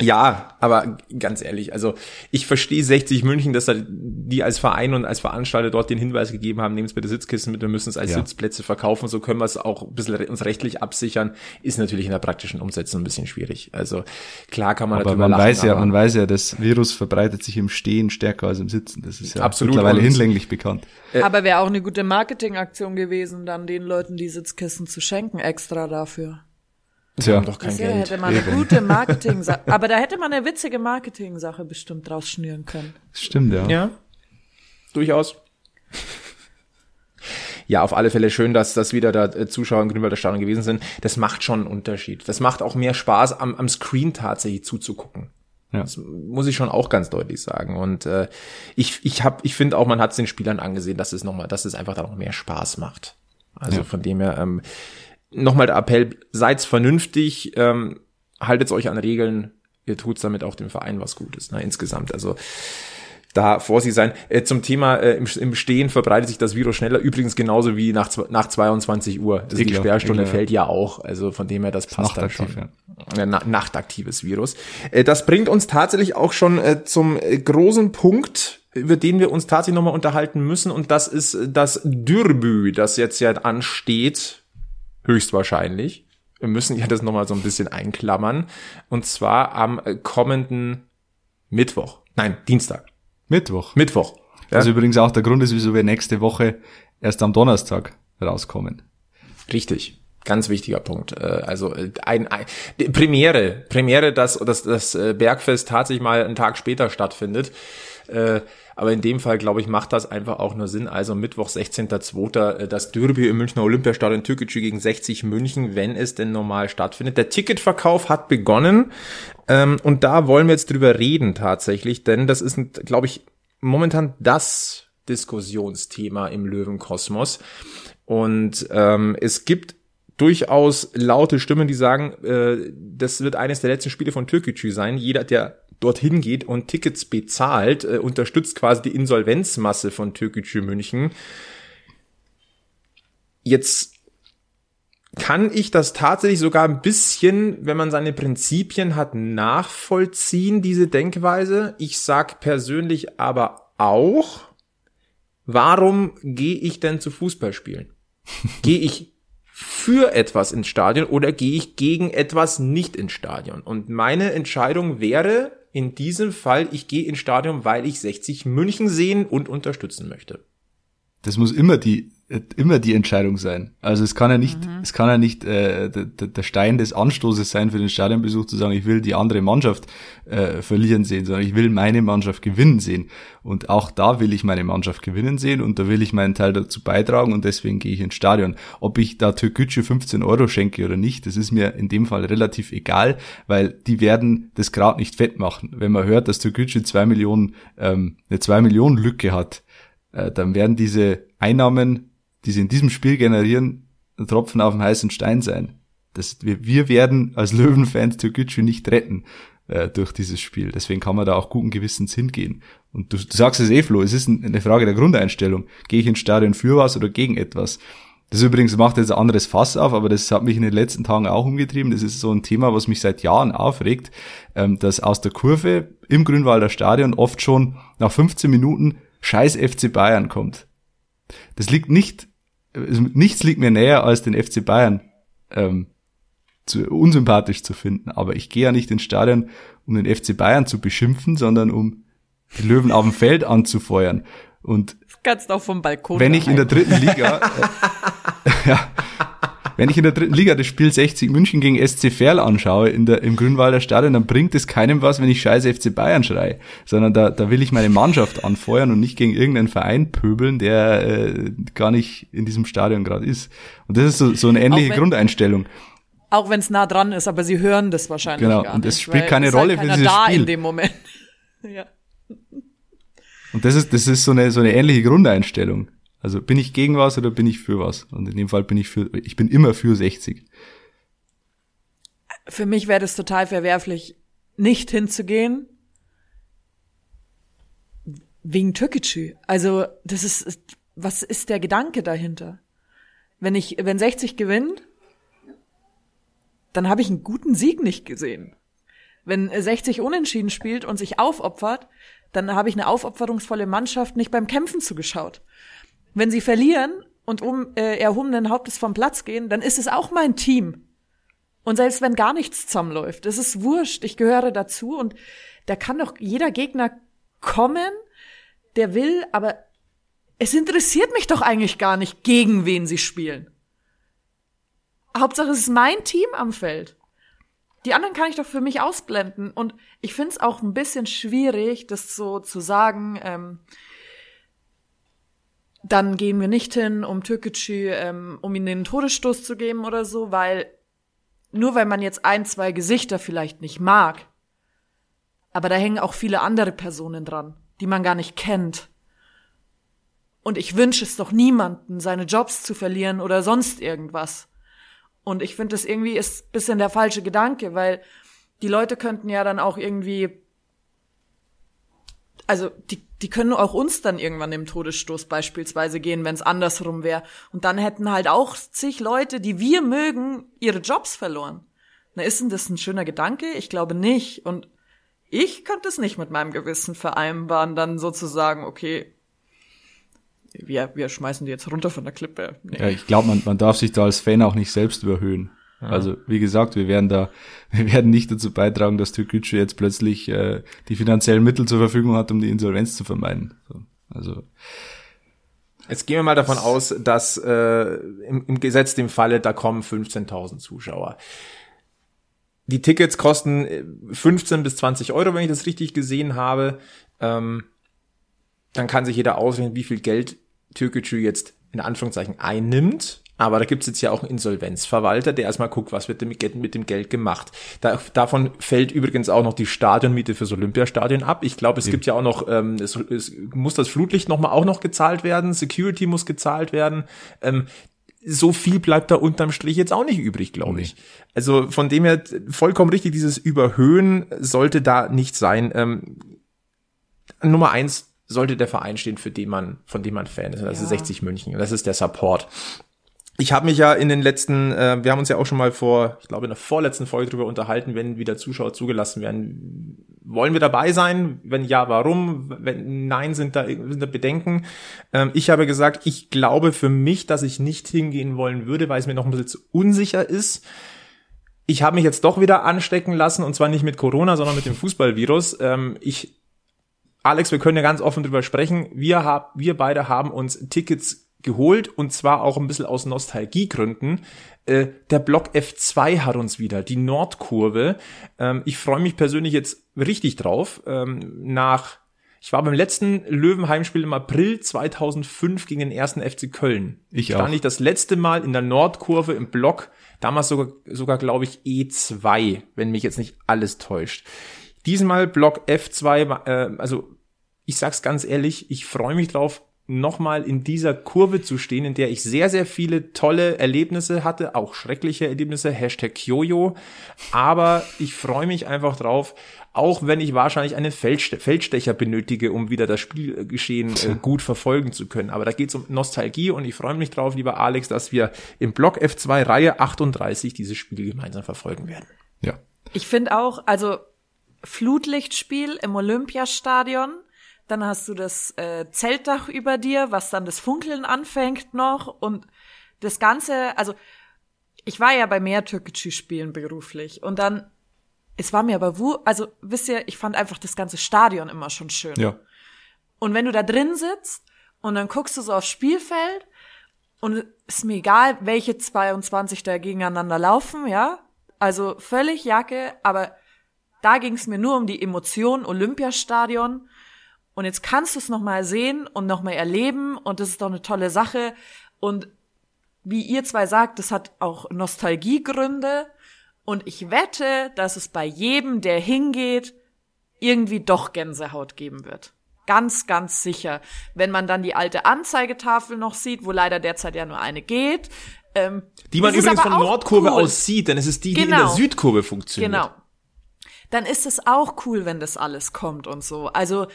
B: ja, aber ganz ehrlich, also ich verstehe 60 München, dass da die als Verein und als Veranstalter dort den Hinweis gegeben haben, nehmt bitte Sitzkissen mit, wir müssen es als
C: Ja.
B: Sitzplätze verkaufen, so können wir es auch ein bisschen uns rechtlich absichern, ist natürlich in der praktischen Umsetzung ein bisschen schwierig. Also klar kann man
C: Aber
B: darüber
C: man
B: lachen,
C: weiß ja,
B: aber
C: man weiß ja, das Virus verbreitet sich im Stehen stärker als im Sitzen. Das ist ja
B: Absolut.
C: mittlerweile hinlänglich bekannt.
D: Aber wäre auch eine gute Marketingaktion gewesen, dann den Leuten die Sitzkissen zu schenken, extra dafür.
B: Wir haben doch kein
D: ja,
B: Geld.
D: hätte man eine gute Marketing-Sache, aber da hätte man eine witzige Marketing-Sache bestimmt draus schnüren können.
C: Das stimmt, ja.
B: Ja, durchaus. Ja, auf alle Fälle schön, dass das wieder da äh, Zuschauer im Grünwalder Stadion gewesen sind. Das macht schon einen Unterschied. Das macht auch mehr Spaß, am, am Screen tatsächlich zuzugucken.
C: Ja.
B: Das muss ich schon auch ganz deutlich sagen. Und äh, ich, ich hab, ich finde auch, man hat es den Spielern angesehen, dass es nochmal, dass es einfach da noch mehr Spaß macht. Also
C: Ja.
B: von dem her, ähm, nochmal der Appell, seid vernünftig, ähm, haltet euch an Regeln, ihr tut's damit auch dem Verein was Gutes, ne, insgesamt. Also da vorsichtig sein. Äh, zum Thema äh, im, im Stehen verbreitet sich das Virus schneller, übrigens genauso wie nach, nach 22 Uhr. Also die
C: Eklar,
B: Sperrstunde
C: eklar.
B: fällt ja auch. Also von dem her, das passt dann schon. Ja, na, nachtaktives Virus. Äh, das bringt uns tatsächlich auch schon äh, zum äh, großen Punkt, über den wir uns tatsächlich nochmal unterhalten müssen. Und das ist äh, das Dürbü, das jetzt ja ansteht, höchstwahrscheinlich. Wir müssen ja das nochmal so ein bisschen einklammern. Und zwar am kommenden Mittwoch. Nein, Dienstag.
C: Mittwoch.
B: Mittwoch. Ja,
C: Was übrigens auch der Grund ist, wieso wir nächste Woche erst am Donnerstag rauskommen.
B: richtig. Ganz wichtiger Punkt. Äh, Also äh, ein, ein Premiere, Premiere, dass, dass das äh, Bergfest tatsächlich mal einen Tag später stattfindet. Aber in dem Fall, glaube ich, macht das einfach auch nur Sinn. Also Mittwoch, 16.02. äh, das Derby im Münchner Olympiastadion Türkgücü gegen 60 München, wenn es denn normal stattfindet. Der Ticketverkauf hat begonnen. Ähm, Und da wollen wir jetzt drüber reden tatsächlich, denn das ist, glaube ich, momentan das Diskussionsthema im Löwenkosmos. Und ähm, es gibt durchaus laute Stimmen, die sagen, äh, das wird eines der letzten Spiele von Türkgücü sein. Jeder, der dorthin geht und Tickets bezahlt, äh, unterstützt quasi die Insolvenzmasse von Türkgücü München. Jetzt kann ich das tatsächlich sogar ein bisschen, wenn man seine Prinzipien hat, nachvollziehen, diese Denkweise. Ich sag persönlich aber auch, warum gehe ich denn zu Fußballspielen? gehe ich für etwas ins Stadion oder gehe ich gegen etwas nicht ins Stadion? Und meine Entscheidung wäre in diesem Fall, ich gehe ins Stadion, weil ich 60 München sehen und unterstützen möchte.
C: Das muss immer die immer die Entscheidung sein. Also es kann ja nicht,
B: Mhm.
C: es kann ja nicht äh, der, Stein des Anstoßes sein für den Stadionbesuch zu sagen, ich will die andere Mannschaft äh, verlieren sehen, sondern ich will meine Mannschaft gewinnen sehen. Und auch da will ich meine Mannschaft gewinnen sehen und da will ich meinen Teil dazu beitragen und deswegen gehe ich ins Stadion. Ob ich da Türkgücü 15 Euro schenke oder nicht, das ist mir in dem Fall relativ egal, weil die werden das gerade nicht fett machen. Wenn man hört, dass Türkgücü zwei Millionen, ähm, eine zwei Millionen Lücke hat, äh, dann werden diese Einnahmen, die sie in diesem Spiel generieren, ein Tropfen auf dem heißen Stein sein. Das, wir, wir werden als Löwenfans Türkgücü nicht retten äh, durch dieses Spiel. Deswegen kann man da auch guten Gewissens hingehen. Und du, du sagst es eh, Flo, es ist ein, eine Frage der Grundeinstellung. Gehe ich ins Stadion für was oder gegen etwas? Das übrigens macht jetzt ein anderes Fass auf, aber das hat mich in den letzten Tagen auch umgetrieben. Das ist so ein Thema, was mich seit Jahren aufregt, ähm, dass aus der Kurve im Grünwalder Stadion oft schon nach 15 Minuten scheiß FC Bayern kommt. Das liegt nicht, nichts liegt mir näher, als den FC Bayern ähm, zu, unsympathisch zu finden. Aber ich gehe ja nicht ins Stadion, um den FC Bayern zu beschimpfen, sondern um die Löwen auf dem Feld anzufeuern. Und
D: Das kannst auch vom Balkon.
C: wenn ich in der dritten Liga, äh, ja, wenn ich in der dritten Liga das Spiel 60 München gegen SC Verl anschaue in der, im Grünwalder Stadion, dann bringt es keinem was, wenn ich scheiße FC Bayern schreie, sondern da, da will ich meine Mannschaft anfeuern und nicht gegen irgendeinen Verein pöbeln, der äh, gar nicht in diesem Stadion gerade ist. Und das ist so, so eine ähnliche
D: wenn,
C: Grundeinstellung.
D: Auch wenn es nah dran ist, aber sie hören das wahrscheinlich
C: genau,
D: gar
C: und
D: nicht.
C: es spielt keine Rolle,
D: halt
C: wenn sie das
D: da
C: spielen.
D: in dem Moment. ja.
C: Und das ist, das ist so eine, so eine ähnliche Grundeinstellung. Also bin ich gegen was oder bin ich für was? Und in dem Fall bin ich für, ich bin immer für 60.
D: Für mich wäre das total verwerflich, nicht hinzugehen. Wegen Türkgücü. Also, das ist, was ist der Gedanke dahinter? Wenn ich, wenn 60 gewinnt, dann habe ich einen guten Sieg nicht gesehen. Wenn 60 unentschieden spielt und sich aufopfert, dann habe ich eine aufopferungsvolle Mannschaft nicht beim Kämpfen zugeschaut. Wenn sie verlieren und um äh, erhobenen Hauptes vom Platz gehen, dann ist es auch mein Team. Und selbst wenn gar nichts zusammenläuft, es ist wurscht, ich gehöre dazu und da kann doch jeder Gegner kommen, der will, aber es interessiert mich doch eigentlich gar nicht, gegen wen sie spielen. Hauptsache es ist mein Team am Feld. Die anderen kann ich doch für mich ausblenden. Und ich finde es auch ein bisschen schwierig, das so zu sagen, ähm, dann gehen wir nicht hin, um Türkgücü, ähm, um ihnen den Todesstoß zu geben oder so, weil nur weil man jetzt ein, zwei Gesichter vielleicht nicht mag, aber da hängen auch viele andere Personen dran, die man gar nicht kennt. Und ich wünsche es doch niemanden, seine Jobs zu verlieren oder sonst irgendwas. Und ich finde, das irgendwie ist bisschen der falsche Gedanke, weil die Leute könnten ja dann auch irgendwie, also die, die können auch uns dann irgendwann im Todesstoß beispielsweise gehen, wenn es andersrum wäre. Und dann hätten halt auch zig Leute, die wir mögen, ihre Jobs verloren. Na, ist denn das ein schöner Gedanke? Ich glaube nicht. Und ich könnte es nicht mit meinem Gewissen vereinbaren, dann sozusagen, okay, wir, wir schmeißen die jetzt runter von der Klippe. Nee.
C: Ja, ich glaube, man, man darf sich da als Fan auch nicht selbst überhöhen. Ja. Also wie gesagt, wir werden da, wir werden nicht dazu beitragen, dass Türkgücü jetzt plötzlich äh, die finanziellen Mittel zur Verfügung hat, um die Insolvenz zu vermeiden. So, also
B: Jetzt gehen wir mal davon aus, dass äh, im, im Gesetz dem Falle, da kommen 15.000 Zuschauer. Die Tickets kosten 15 bis 20 Euro, wenn ich das richtig gesehen habe. Ähm, dann kann sich jeder ausrechnen, wie viel Geld Türkgücü jetzt in Anführungszeichen einnimmt. Aber da gibt's jetzt ja auch einen Insolvenzverwalter, der erstmal guckt, was wird mit dem Geld gemacht. Da, davon fällt übrigens auch noch die Stadionmiete fürs Olympiastadion ab. Ich glaube, es ja. gibt ja auch noch, ähm, es, es muss das Flutlicht nochmal auch noch gezahlt werden, Security muss gezahlt werden. Ähm, so viel bleibt da unterm Strich jetzt auch nicht übrig, glaube ich. Also von dem her vollkommen richtig, dieses Überhöhen sollte da nicht sein. Ähm, Nummer eins sollte der Verein stehen, für den man, von dem man Fan ist. Das ja. ist 60 München. Das ist der Support ich habe mich ja in den letzten, äh, wir haben uns ja auch schon mal vor, ich glaube in der vorletzten Folge darüber unterhalten, wenn wieder Zuschauer zugelassen werden. Wollen wir dabei sein? Wenn ja, warum? Wenn nein, sind da, sind da Bedenken. Ähm, ich habe gesagt, ich glaube für mich, dass ich nicht hingehen wollen würde, weil es mir noch ein bisschen zu unsicher ist. Ich habe mich jetzt doch wieder anstecken lassen und zwar nicht mit Corona, sondern mit dem Fußballvirus. Ähm, ich Alex, wir können ja ganz offen drüber sprechen. Wir, hab, wir beide haben uns Tickets geholt und zwar auch ein bisschen aus Nostalgiegründen. Äh, der Block F2 hat uns wieder, die Nordkurve. Ähm, ich freue mich persönlich jetzt richtig drauf. Ähm, nach, ich war beim letzten Löwenheimspiel im April 2005 gegen den ersten FC Köln.
C: Ich
B: Stand
C: auch.
B: ich das letzte Mal in der Nordkurve im Block, damals sogar, sogar glaube ich E2, wenn mich jetzt nicht alles täuscht. Diesmal Block F2, äh, also ich sag's ganz ehrlich, ich freue mich drauf, nochmal in dieser Kurve zu stehen, in der ich sehr, sehr viele tolle Erlebnisse hatte, auch schreckliche Erlebnisse, Hashtag Kyoyo. Aber ich freue mich einfach drauf, auch wenn ich wahrscheinlich einen Feldste Feldstecher benötige, um wieder das Spielgeschehen äh, gut verfolgen zu können. Aber da geht es um Nostalgie und ich freue mich drauf, lieber Alex, dass wir im Block F2 Reihe 38 dieses Spiel gemeinsam verfolgen werden.
C: Ja.
D: Ich finde auch, also Flutlichtspiel im Olympiastadion, dann hast du das äh, Zeltdach über dir, was dann das Funkeln anfängt noch und das Ganze, also ich war ja bei mehr Türkgücü-Spielen beruflich und dann, es war mir aber wo, also wisst ihr, ich fand einfach das ganze Stadion immer schon schön.
C: Ja.
D: Und wenn du da drin sitzt und dann guckst du so aufs Spielfeld und ist mir egal, welche 22 da gegeneinander laufen, ja. Also völlig Jacke, aber da ging es mir nur um die Emotion Olympiastadion. Und jetzt kannst du es nochmal sehen und nochmal erleben und das ist doch eine tolle Sache. Und wie ihr zwei sagt, das hat auch Nostalgiegründe. Und ich wette, dass es bei jedem, der hingeht, irgendwie doch Gänsehaut geben wird. Ganz, ganz sicher. Wenn man dann die alte Anzeigetafel noch sieht, wo leider derzeit ja nur eine geht. Ähm,
B: die man übrigens von Nordkurve
D: cool.
B: aus sieht, denn es ist die, die in der
D: Genau.
B: Südkurve funktioniert.
D: Genau. Dann ist es auch cool, wenn das alles kommt und so. Also,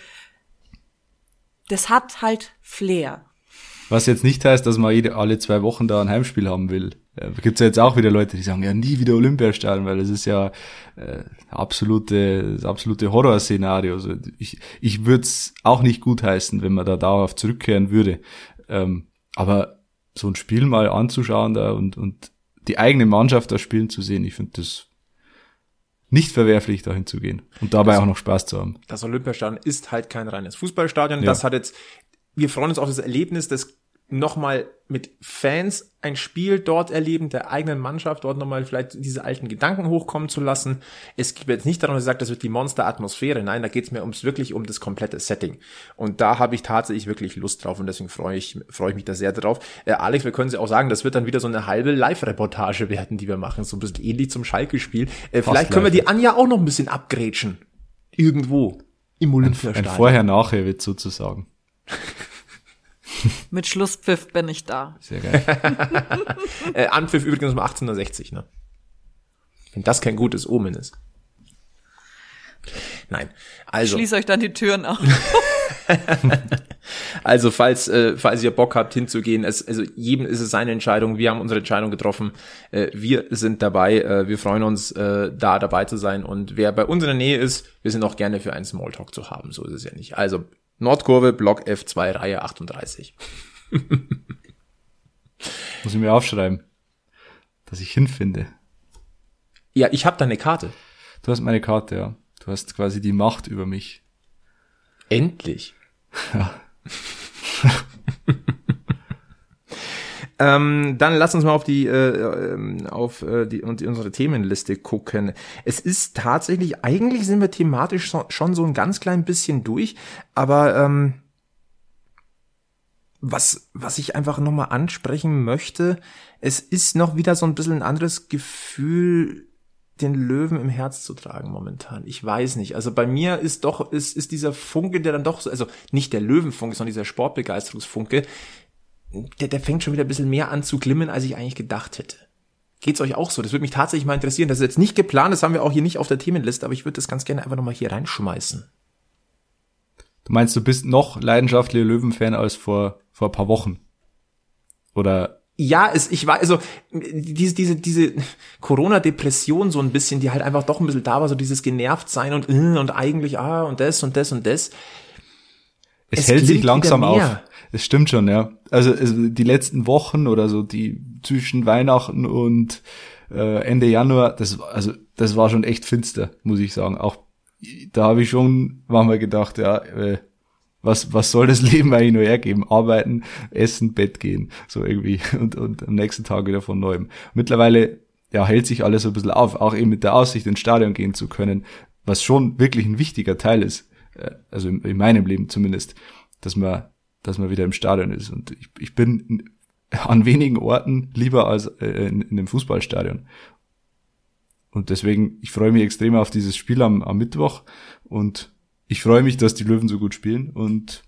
D: das hat halt Flair.
C: Was jetzt nicht heißt, dass man jede, alle zwei Wochen da ein Heimspiel haben will. Äh, gibt's ja jetzt auch wieder Leute, die sagen, ja, nie wieder Olympiastadion, weil das ist ja äh, absolute, das absolute Horrorszenario. Also ich ich würde es auch nicht gutheißen, wenn man da dauerhaft zurückkehren würde. Ähm, aber so ein Spiel mal anzuschauen da und, und die eigene Mannschaft da spielen zu sehen, ich finde das nicht verwerflich, dahin zu gehen und dabei auch noch Spaß zu haben.
B: Das Olympiastadion ist halt kein reines Fußballstadion.
C: Ja.
B: Das hat jetzt, wir freuen uns auf das Erlebnis, das nochmal mit Fans ein Spiel dort erleben, der eigenen Mannschaft, dort nochmal vielleicht diese alten Gedanken hochkommen zu lassen. Es geht jetzt nicht darum, dass ich sage, das wird die Monsteratmosphäre. Nein, da geht es mir ums wirklich um das komplette Setting. Und da habe ich tatsächlich wirklich Lust drauf und deswegen freue ich, freue ich mich da sehr drauf. Äh, Alex, wir können sie auch sagen, das wird dann wieder so eine halbe Live-Reportage werden, die wir machen. So ein bisschen ähnlich zum Schalke-Spiel. Äh, vielleicht können wir die Anja auch noch ein bisschen abgrätschen. Irgendwo. Im
C: Ein
B: Olympiastadion.
C: Vorher-Nachher wird sozusagen.
D: Mit Schlusspfiff bin ich da.
C: Sehr geil.
B: Äh, Anpfiff übrigens um 1860, ne? Wenn das kein gutes Omen ist. Nein. Also,
D: Schließ euch dann die Türen auf.
B: also falls, äh, falls ihr Bock habt hinzugehen, es, also jedem ist es seine Entscheidung. Wir haben unsere Entscheidung getroffen. Äh, wir sind dabei. Äh, wir freuen uns, äh, da dabei zu sein. Und wer bei uns in der Nähe ist, wir sind auch gerne für einen Smalltalk zu haben. So ist es ja nicht. Also Nordkurve, Block F2, Reihe 38.
C: Muss ich mir aufschreiben, dass ich hinfinde.
B: Ja, ich habe da eine Karte.
C: Du hast meine Karte, ja. Du hast quasi die Macht über mich.
B: Endlich.
C: Ja.
B: ähm, dann lass uns mal auf die äh, ähm, auf äh, die, und unsere Themenliste gucken. Es ist tatsächlich, eigentlich sind wir thematisch so, schon so ein ganz klein bisschen durch, aber ähm, was, was ich einfach nochmal ansprechen möchte, es ist noch wieder so ein bisschen ein anderes Gefühl, den Löwen im Herz zu tragen momentan. Ich weiß nicht. Also bei mir ist doch, ist, ist dieser Funke, der dann doch so, also nicht der Löwenfunke, sondern dieser Sportbegeisterungsfunke, der, der fängt schon wieder ein bisschen mehr an zu glimmen, als ich eigentlich gedacht hätte. Geht's euch auch so? Das würde mich tatsächlich mal interessieren. Das ist jetzt nicht geplant, das haben wir auch hier nicht auf der Themenliste, aber ich würde das ganz gerne einfach nochmal hier reinschmeißen.
C: Du meinst, du bist noch leidenschaftlicher Löwenfan als vor, vor ein paar Wochen? Oder
B: Ja, es, ich war, also, diese, diese, diese Corona-Depression so ein bisschen, die halt einfach doch ein bisschen da war, so dieses genervt sein und, äh, und eigentlich, ah, und das und das und das.
C: es,
B: Es
C: hält sich langsam auf. Es stimmt schon, ja. Also, also die letzten Wochen oder so, die zwischen Weihnachten und äh, Ende Januar, das also das war schon echt finster, muss ich sagen. Auch da habe ich schon manchmal gedacht, ja, äh, was was soll das Leben eigentlich nur hergeben? Arbeiten, essen, Bett gehen, so irgendwie und und am nächsten Tag wieder von neuem. Mittlerweile ja hält sich alles so ein bisschen auf, auch eben mit der Aussicht ins Stadion gehen zu können, was schon wirklich ein wichtiger Teil ist, äh, also in, in meinem Leben zumindest, dass man dass man wieder im Stadion ist. Und ich, ich bin an wenigen Orten lieber als äh, in, in einem Fußballstadion. Und deswegen, ich freue mich extrem auf dieses Spiel am, am Mittwoch und ich freue mich, dass die Löwen so gut spielen und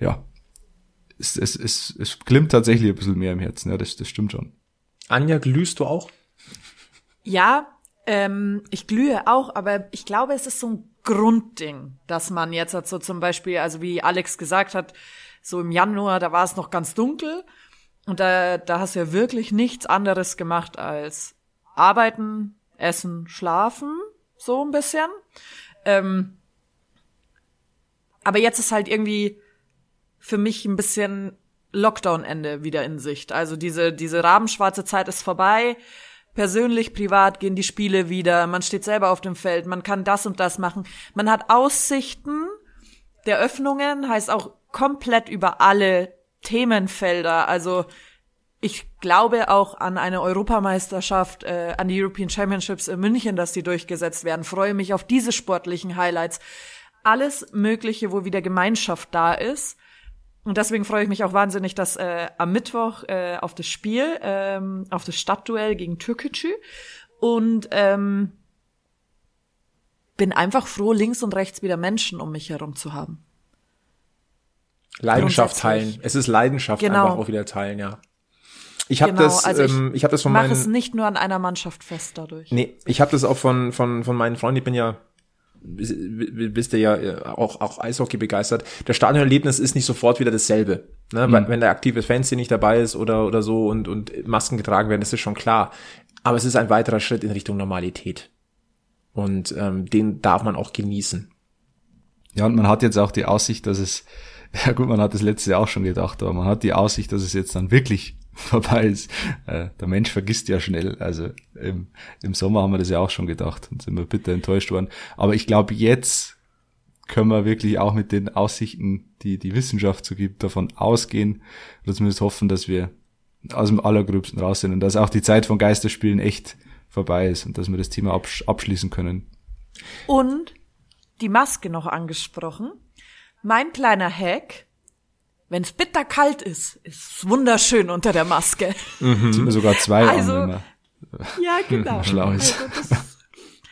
C: ja, es, es, es, es glimmt tatsächlich ein bisschen mehr im Herzen, ja, das, das stimmt schon.
B: Anja, glühst du auch?
D: Ja, ähm, ich glühe auch, aber ich glaube, es ist so ein Grundding, dass man jetzt halt so zum Beispiel, also wie Alex gesagt hat, so im Januar, da war es noch ganz dunkel und da, da hast du ja wirklich nichts anderes gemacht als arbeiten, essen, schlafen, so ein bisschen. Ähm, aber jetzt ist halt irgendwie für mich ein bisschen Lockdown-Ende wieder in Sicht. Also diese, diese rabenschwarze Zeit ist vorbei. Persönlich, privat gehen die Spiele wieder. Man steht selber auf dem Feld. Man kann das und das machen. Man hat Aussichten der Öffnungen, heißt auch komplett über alle Themenfelder. Also ich glaube auch an eine Europameisterschaft, äh, an die European Championships in München, dass die durchgesetzt werden. Freue mich auf diese sportlichen Highlights. Alles Mögliche, wo wieder Gemeinschaft da ist. Und deswegen freue ich mich auch wahnsinnig, dass äh, am Mittwoch äh, auf das Spiel, ähm, auf das Stadtduell gegen Türkgücü und ähm, bin einfach froh, links und rechts wieder Menschen um mich herum zu haben.
B: Leidenschaft teilen. Es ist Leidenschaft
D: Genau.
B: einfach auch wieder teilen, ja. Ich habe
D: Genau,
B: das,
D: also ich
B: ähm, ich habe das von
D: Mach
B: meinen,
D: es nicht nur an einer Mannschaft fest dadurch.
B: nee, ich habe das auch von von von meinen Freunden. Ich bin ja wisst ihr ja äh, auch auch Eishockey begeistert. Das Stadionerlebnis ist nicht sofort wieder dasselbe, ne? Weil, wenn der aktive Fanszene nicht dabei ist oder oder so und und Masken getragen werden, das ist schon klar. Aber es ist ein weiterer Schritt in Richtung Normalität und ähm, den darf man auch genießen.
C: Ja, und man hat jetzt auch die Aussicht, dass es, ja gut, man hat das letzte Jahr auch schon gedacht, aber man hat die Aussicht, dass es jetzt dann wirklich vorbei ist. Äh, der Mensch vergisst ja schnell. Also im, im Sommer haben wir das ja auch schon gedacht und sind wir bitter enttäuscht worden. Aber ich glaube, jetzt können wir wirklich auch mit den Aussichten, die die Wissenschaft so gibt, davon ausgehen oder zumindest hoffen, dass wir aus dem Allergröbsten raus sind und dass auch die Zeit von Geisterspielen echt vorbei ist und dass wir das Thema absch abschließen können.
D: Und die Maske noch angesprochen. Mein kleiner Hack, wenn es bitterkalt ist, ist es wunderschön unter der Maske.
C: Sind wir sogar zwei
D: Also-
C: an,
D: Ja, genau.
C: schlau ist.
D: Also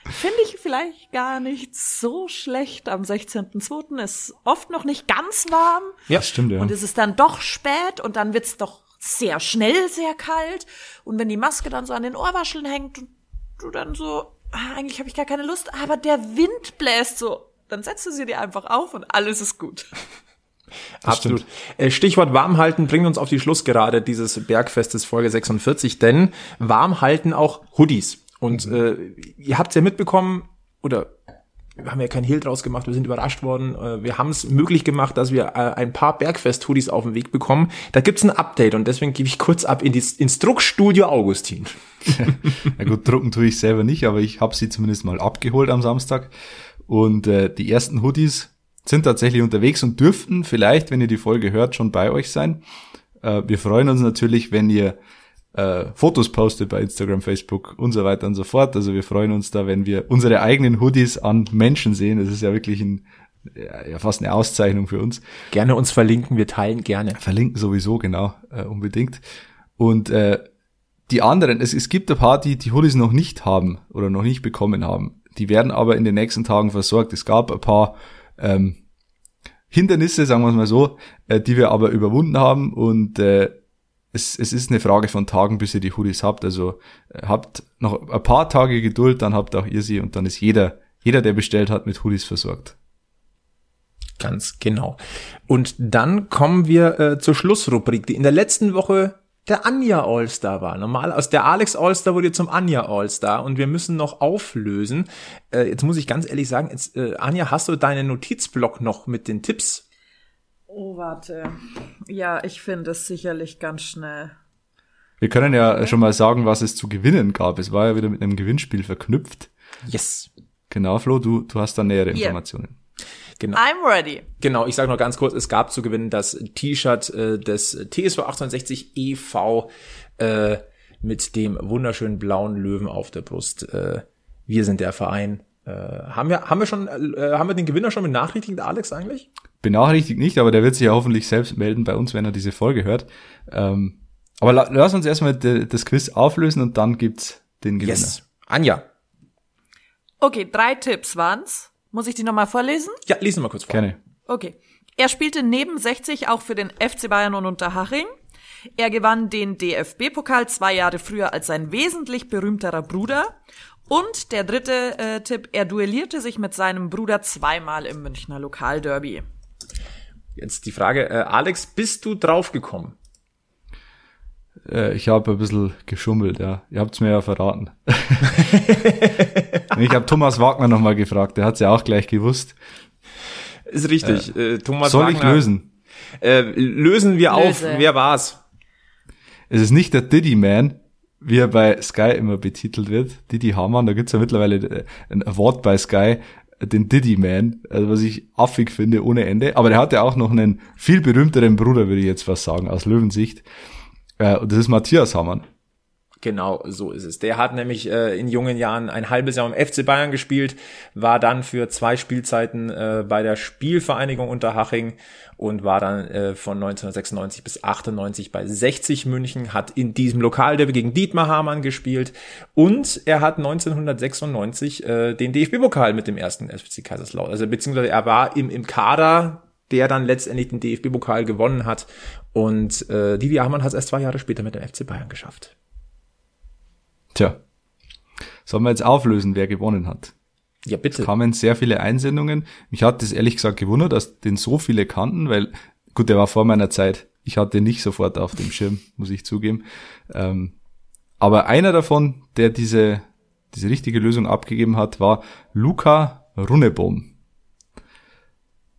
D: finde ich vielleicht gar nicht so schlecht. Am 16.02. ist oft noch nicht ganz warm.
B: Ja,
C: Stimmt, ja.
D: Und es ist dann doch spät und dann wird's doch sehr schnell sehr kalt. Und wenn die Maske dann so an den Ohrwascheln hängt und du dann so, ah, eigentlich habe ich gar keine Lust, aber der Wind bläst so, dann setzt du sie dir einfach auf und alles ist gut.
B: Absolut. Äh, Stichwort Warmhalten bringt uns auf die Schlussgerade dieses Bergfestes Folge 46, denn warm halten auch Hoodies. Und äh, ihr habt ja mitbekommen, oder wir haben ja kein Hehl draus gemacht, wir sind überrascht worden. Äh, wir haben es möglich gemacht, dass wir äh, ein paar Bergfest-Hoodies auf den Weg bekommen. Da gibt's ein Update und deswegen gebe ich kurz ab in die, ins Druckstudio Augustin.
C: Na gut, drucken tue ich selber nicht, aber ich habe sie zumindest mal abgeholt am Samstag. Und äh, die ersten Hoodies sind tatsächlich unterwegs und dürften vielleicht, wenn ihr die Folge hört, schon bei euch sein. Äh, wir freuen uns natürlich, wenn ihr äh, Fotos postet bei Instagram, Facebook und so weiter und so fort. Also wir freuen uns da, wenn wir unsere eigenen Hoodies an Menschen sehen. Das ist ja wirklich ein, ja, fast eine Auszeichnung für uns.
B: Gerne uns verlinken, wir teilen gerne.
C: Verlinken sowieso, genau, äh, unbedingt. Und äh, die anderen, es, es gibt ein paar, die die Hoodies noch nicht haben oder noch nicht bekommen haben. Die werden aber in den nächsten Tagen versorgt. Es gab ein paar ähm, Hindernisse, sagen wir es mal so, äh, die wir aber überwunden haben und äh, es, es ist eine Frage von Tagen, bis ihr die Hoodies habt. Also äh, habt noch ein paar Tage Geduld, dann habt auch ihr sie und dann ist jeder, jeder, der bestellt hat, mit Hoodies versorgt.
B: Ganz genau. Und dann kommen wir äh, zur Schlussrubrik, die in der letzten Woche der Anja All-Star war. Normal aus der Alex All-Star wurde zum Anja All-Star und wir müssen noch auflösen. Äh, jetzt muss ich ganz ehrlich sagen, jetzt, äh, Anja, hast du deinen Notizblock noch mit den Tipps?
D: Oh, warte. Ja, ich finde es sicherlich ganz schnell.
C: Wir können ja schon mal sagen, was es zu gewinnen gab. Es war ja wieder mit einem Gewinnspiel verknüpft.
B: Yes.
C: Genau, Flo, du, du hast da nähere
D: Yeah.
B: Genau.
D: I'm ready.
B: Genau, ich sage noch ganz kurz, es gab zu gewinnen das T-Shirt äh, des TSV 1860 e.V. Äh, mit dem wunderschönen blauen Löwen auf der Brust. Äh, wir sind der Verein. Äh, haben wir haben wir schon äh, haben wir den Gewinner schon benachrichtigt, Alex eigentlich?
C: Benachrichtigt nicht, aber der wird sich ja hoffentlich selbst melden bei uns, wenn er diese Folge hört. Ähm, aber la lass uns erstmal das Quiz auflösen und dann gibt's den Gewinner.
B: Yes. Anja.
D: Okay, drei Tipps waren's. Muss ich die nochmal vorlesen?
B: Ja, lesen wir mal kurz vor.
C: Gerne.
D: Okay. Er spielte neben 60 auch für den FC Bayern und Unterhaching. Er gewann den DFB-Pokal zwei Jahre früher als sein wesentlich berühmterer Bruder. Und der dritte äh, Tipp, er duellierte sich mit seinem Bruder zweimal im Münchner Lokalderby.
B: Jetzt die Frage, äh, Alex, bist du draufgekommen?
C: Äh, ich habe ein bisschen geschummelt, ja. Ihr habt's mir ja verraten. ich habe Thomas Wagner nochmal gefragt, der hat's ja auch gleich gewusst.
B: Ist richtig. Äh, Thomas
C: Soll ich
B: Wagner,
C: lösen?
B: Äh, lösen wir auf.
D: Löse.
B: Wer war's?
C: Es ist nicht der Diddy Man, wie er bei Sky immer betitelt wird. Diddy Hamann, da gibt's ja mittlerweile äh, ein Award bei Sky, äh, den Diddy Man, also was ich affig finde ohne Ende. Aber der hat ja auch noch einen viel berühmteren Bruder, würde ich jetzt fast sagen, aus Löwensicht. Äh, und das ist Matthias Hamann.
B: Genau, so ist es. Der hat nämlich äh, in jungen Jahren ein halbes Jahr im FC Bayern gespielt, war dann für zwei Spielzeiten äh, bei der Spielvereinigung Unterhaching und war dann äh, von 1996 bis 98 bei 60 München, hat in diesem Lokalderby gegen Dietmar Hamann gespielt und er hat 1996 äh, den DFB-Pokal mit dem ersten FC Kaiserslautern, also beziehungsweise er war im, im Kader der dann letztendlich den DFB-Pokal gewonnen hat. Und äh, Didi Hamann hat es erst zwei Jahre später mit dem FC Bayern geschafft.
C: Tja. Sollen wir jetzt auflösen, wer gewonnen hat?
B: Ja, bitte.
C: Es kamen sehr viele Einsendungen. Mich hat das ehrlich gesagt gewundert, dass den so viele kannten, weil, gut, der war vor meiner Zeit. Ich hatte nicht sofort auf dem Schirm, muss ich zugeben. Ähm, aber einer davon, der diese, diese richtige Lösung abgegeben hat, war Luca Runnebohm.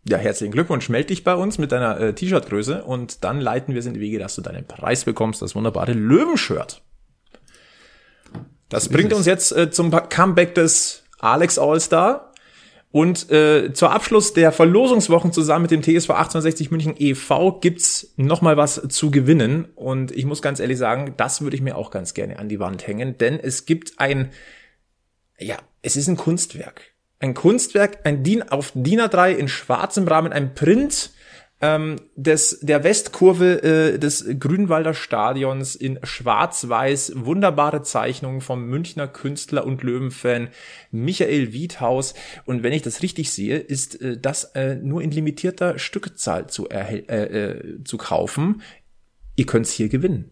B: Ja, herzlichen Glückwunsch. Meld dich bei uns mit deiner äh, T-Shirt-Größe und dann leiten wir es in die Wege, dass du deinen Preis bekommst, das wunderbare Löwenshirt. Das bringt uns jetzt äh, zum Comeback des Alex Allstar. Und äh, zur Abschluss der Verlosungswochen zusammen mit dem TSV 1860 München e.V. gibt's noch mal was zu gewinnen. Und ich muss ganz ehrlich sagen, das würde ich mir auch ganz gerne an die Wand hängen, denn es gibt ein, ja, es ist ein Kunstwerk. Ein Kunstwerk, ein DIN auf DIN A3 in schwarzem Rahmen, ein Print ähm, des, der Westkurve äh, des Grünwalder Stadions in schwarz-weiß, wunderbare Zeichnungen vom Münchner Künstler und Löwenfan Michael Wiedhaus. Und wenn ich das richtig sehe, ist äh, das äh, nur in limitierter Stückzahl zu, äh, äh, zu kaufen. Ihr könnt's hier gewinnen.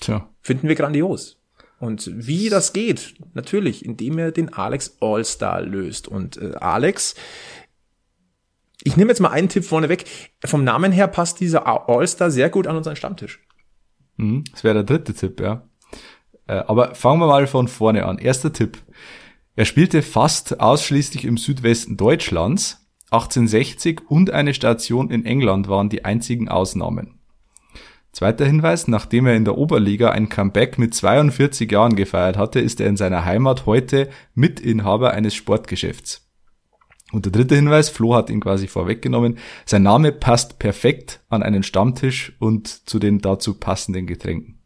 C: Tja.
B: Finden wir grandios. Und wie das geht, natürlich, indem er den Alex All-Star löst. Und äh, Alex ich nehme jetzt mal einen Tipp vorne weg. Vom Namen her passt dieser All-Star sehr gut an unseren Stammtisch.
C: Mhm, das wäre der dritte Tipp, ja. Äh, aber fangen wir mal von vorne an. Erster Tipp. Er spielte fast ausschließlich im Südwesten Deutschlands. 1860 und eine Station in England waren die einzigen Ausnahmen. Zweiter Hinweis, nachdem er in der Oberliga ein Comeback mit 42 Jahren gefeiert hatte, ist er in seiner Heimat heute Mitinhaber eines Sportgeschäfts. Und der dritte Hinweis, Flo hat ihn quasi vorweggenommen, sein Name passt perfekt an einen Stammtisch und zu den dazu passenden Getränken.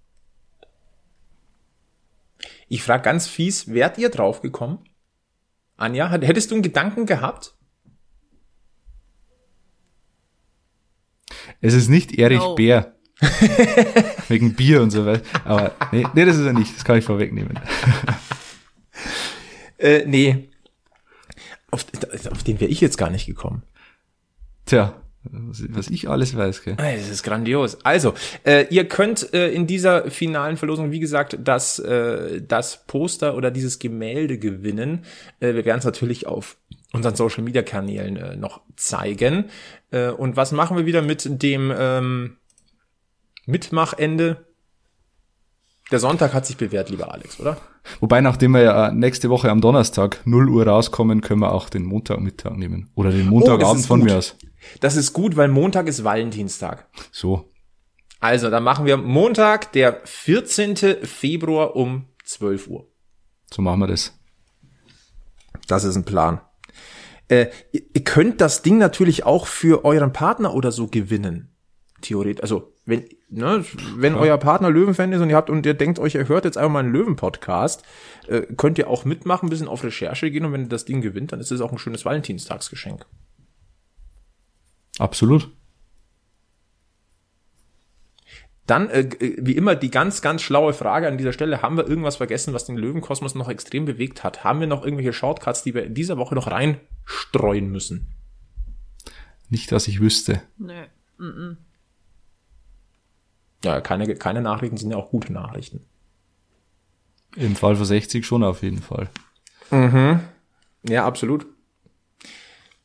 B: Ich frage ganz fies, wärt ihr draufgekommen? Anja, hättest du einen Gedanken gehabt?
C: Es ist nicht Erich no. Bär. Wegen Bier und so weiter. Aber nee, nee, das ist er nicht. Das kann ich vorwegnehmen.
B: äh, nee, auf, auf den wäre ich jetzt gar nicht gekommen.
C: Tja, was ich alles weiß. Gell?
B: Das ist grandios. Also, äh, ihr könnt äh, in dieser finalen Verlosung, wie gesagt, das, äh, das Poster oder dieses Gemälde gewinnen. Äh, wir werden es natürlich auf unseren Social Media Kanälen äh, noch zeigen. Äh, und was machen wir wieder mit dem ähm, Mitmachende? Der Sonntag hat sich bewährt, lieber Alex, oder?
C: Wobei, nachdem wir ja nächste Woche am Donnerstag 0 Uhr rauskommen, können wir auch den Montagmittag nehmen. Oder den Montagabend oh, von mir aus.
B: Das ist gut, weil Montag ist Valentinstag.
C: So.
B: Also, dann machen wir Montag, der 14. Februar um 12 Uhr.
C: So machen wir das.
B: Das ist ein Plan. Äh, ihr könnt das Ding natürlich auch für euren Partner oder so gewinnen. Theoretisch. Also, wenn, ne, wenn ja. euer Partner Löwenfan ist und ihr habt und ihr denkt euch, ihr hört jetzt einfach mal einen Löwen-Podcast, äh, könnt ihr auch mitmachen, ein bisschen auf Recherche gehen und wenn ihr das Ding gewinnt, dann ist es auch ein schönes Valentinstagsgeschenk.
C: Absolut.
B: Dann, äh, wie immer, die ganz, ganz schlaue Frage an dieser Stelle. Haben wir irgendwas vergessen, was den Löwenkosmos noch extrem bewegt hat? Haben wir noch irgendwelche Shortcuts, die wir in dieser Woche noch reinstreuen müssen?
C: Nicht, dass ich wüsste.
D: Nee. Mm -mm.
B: Ja, keine, keine Nachrichten sind ja auch gute Nachrichten.
C: Im Fall für 60 schon auf jeden Fall.
B: Mhm. Ja, absolut.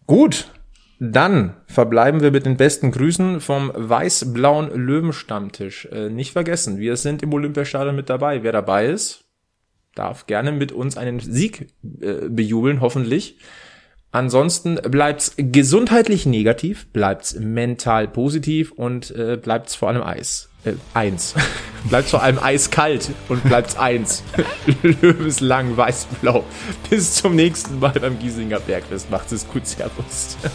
B: Gut, dann verbleiben wir mit den besten Grüßen vom weiß-blauen Löwenstammtisch. Äh, nicht vergessen, wir sind im Olympiastadion mit dabei. Wer dabei ist, darf gerne mit uns einen Sieg äh, bejubeln, hoffentlich. Ansonsten bleibt's gesundheitlich negativ, bleibt's mental positiv und äh, bleibt's vor allem Eis. Äh, eins. bleibt's vor allem eiskalt und bleibt's eins. Löweslang weiß-blau. Bis zum nächsten Mal beim Giesinger Bergfest. Macht's es gut. Servus.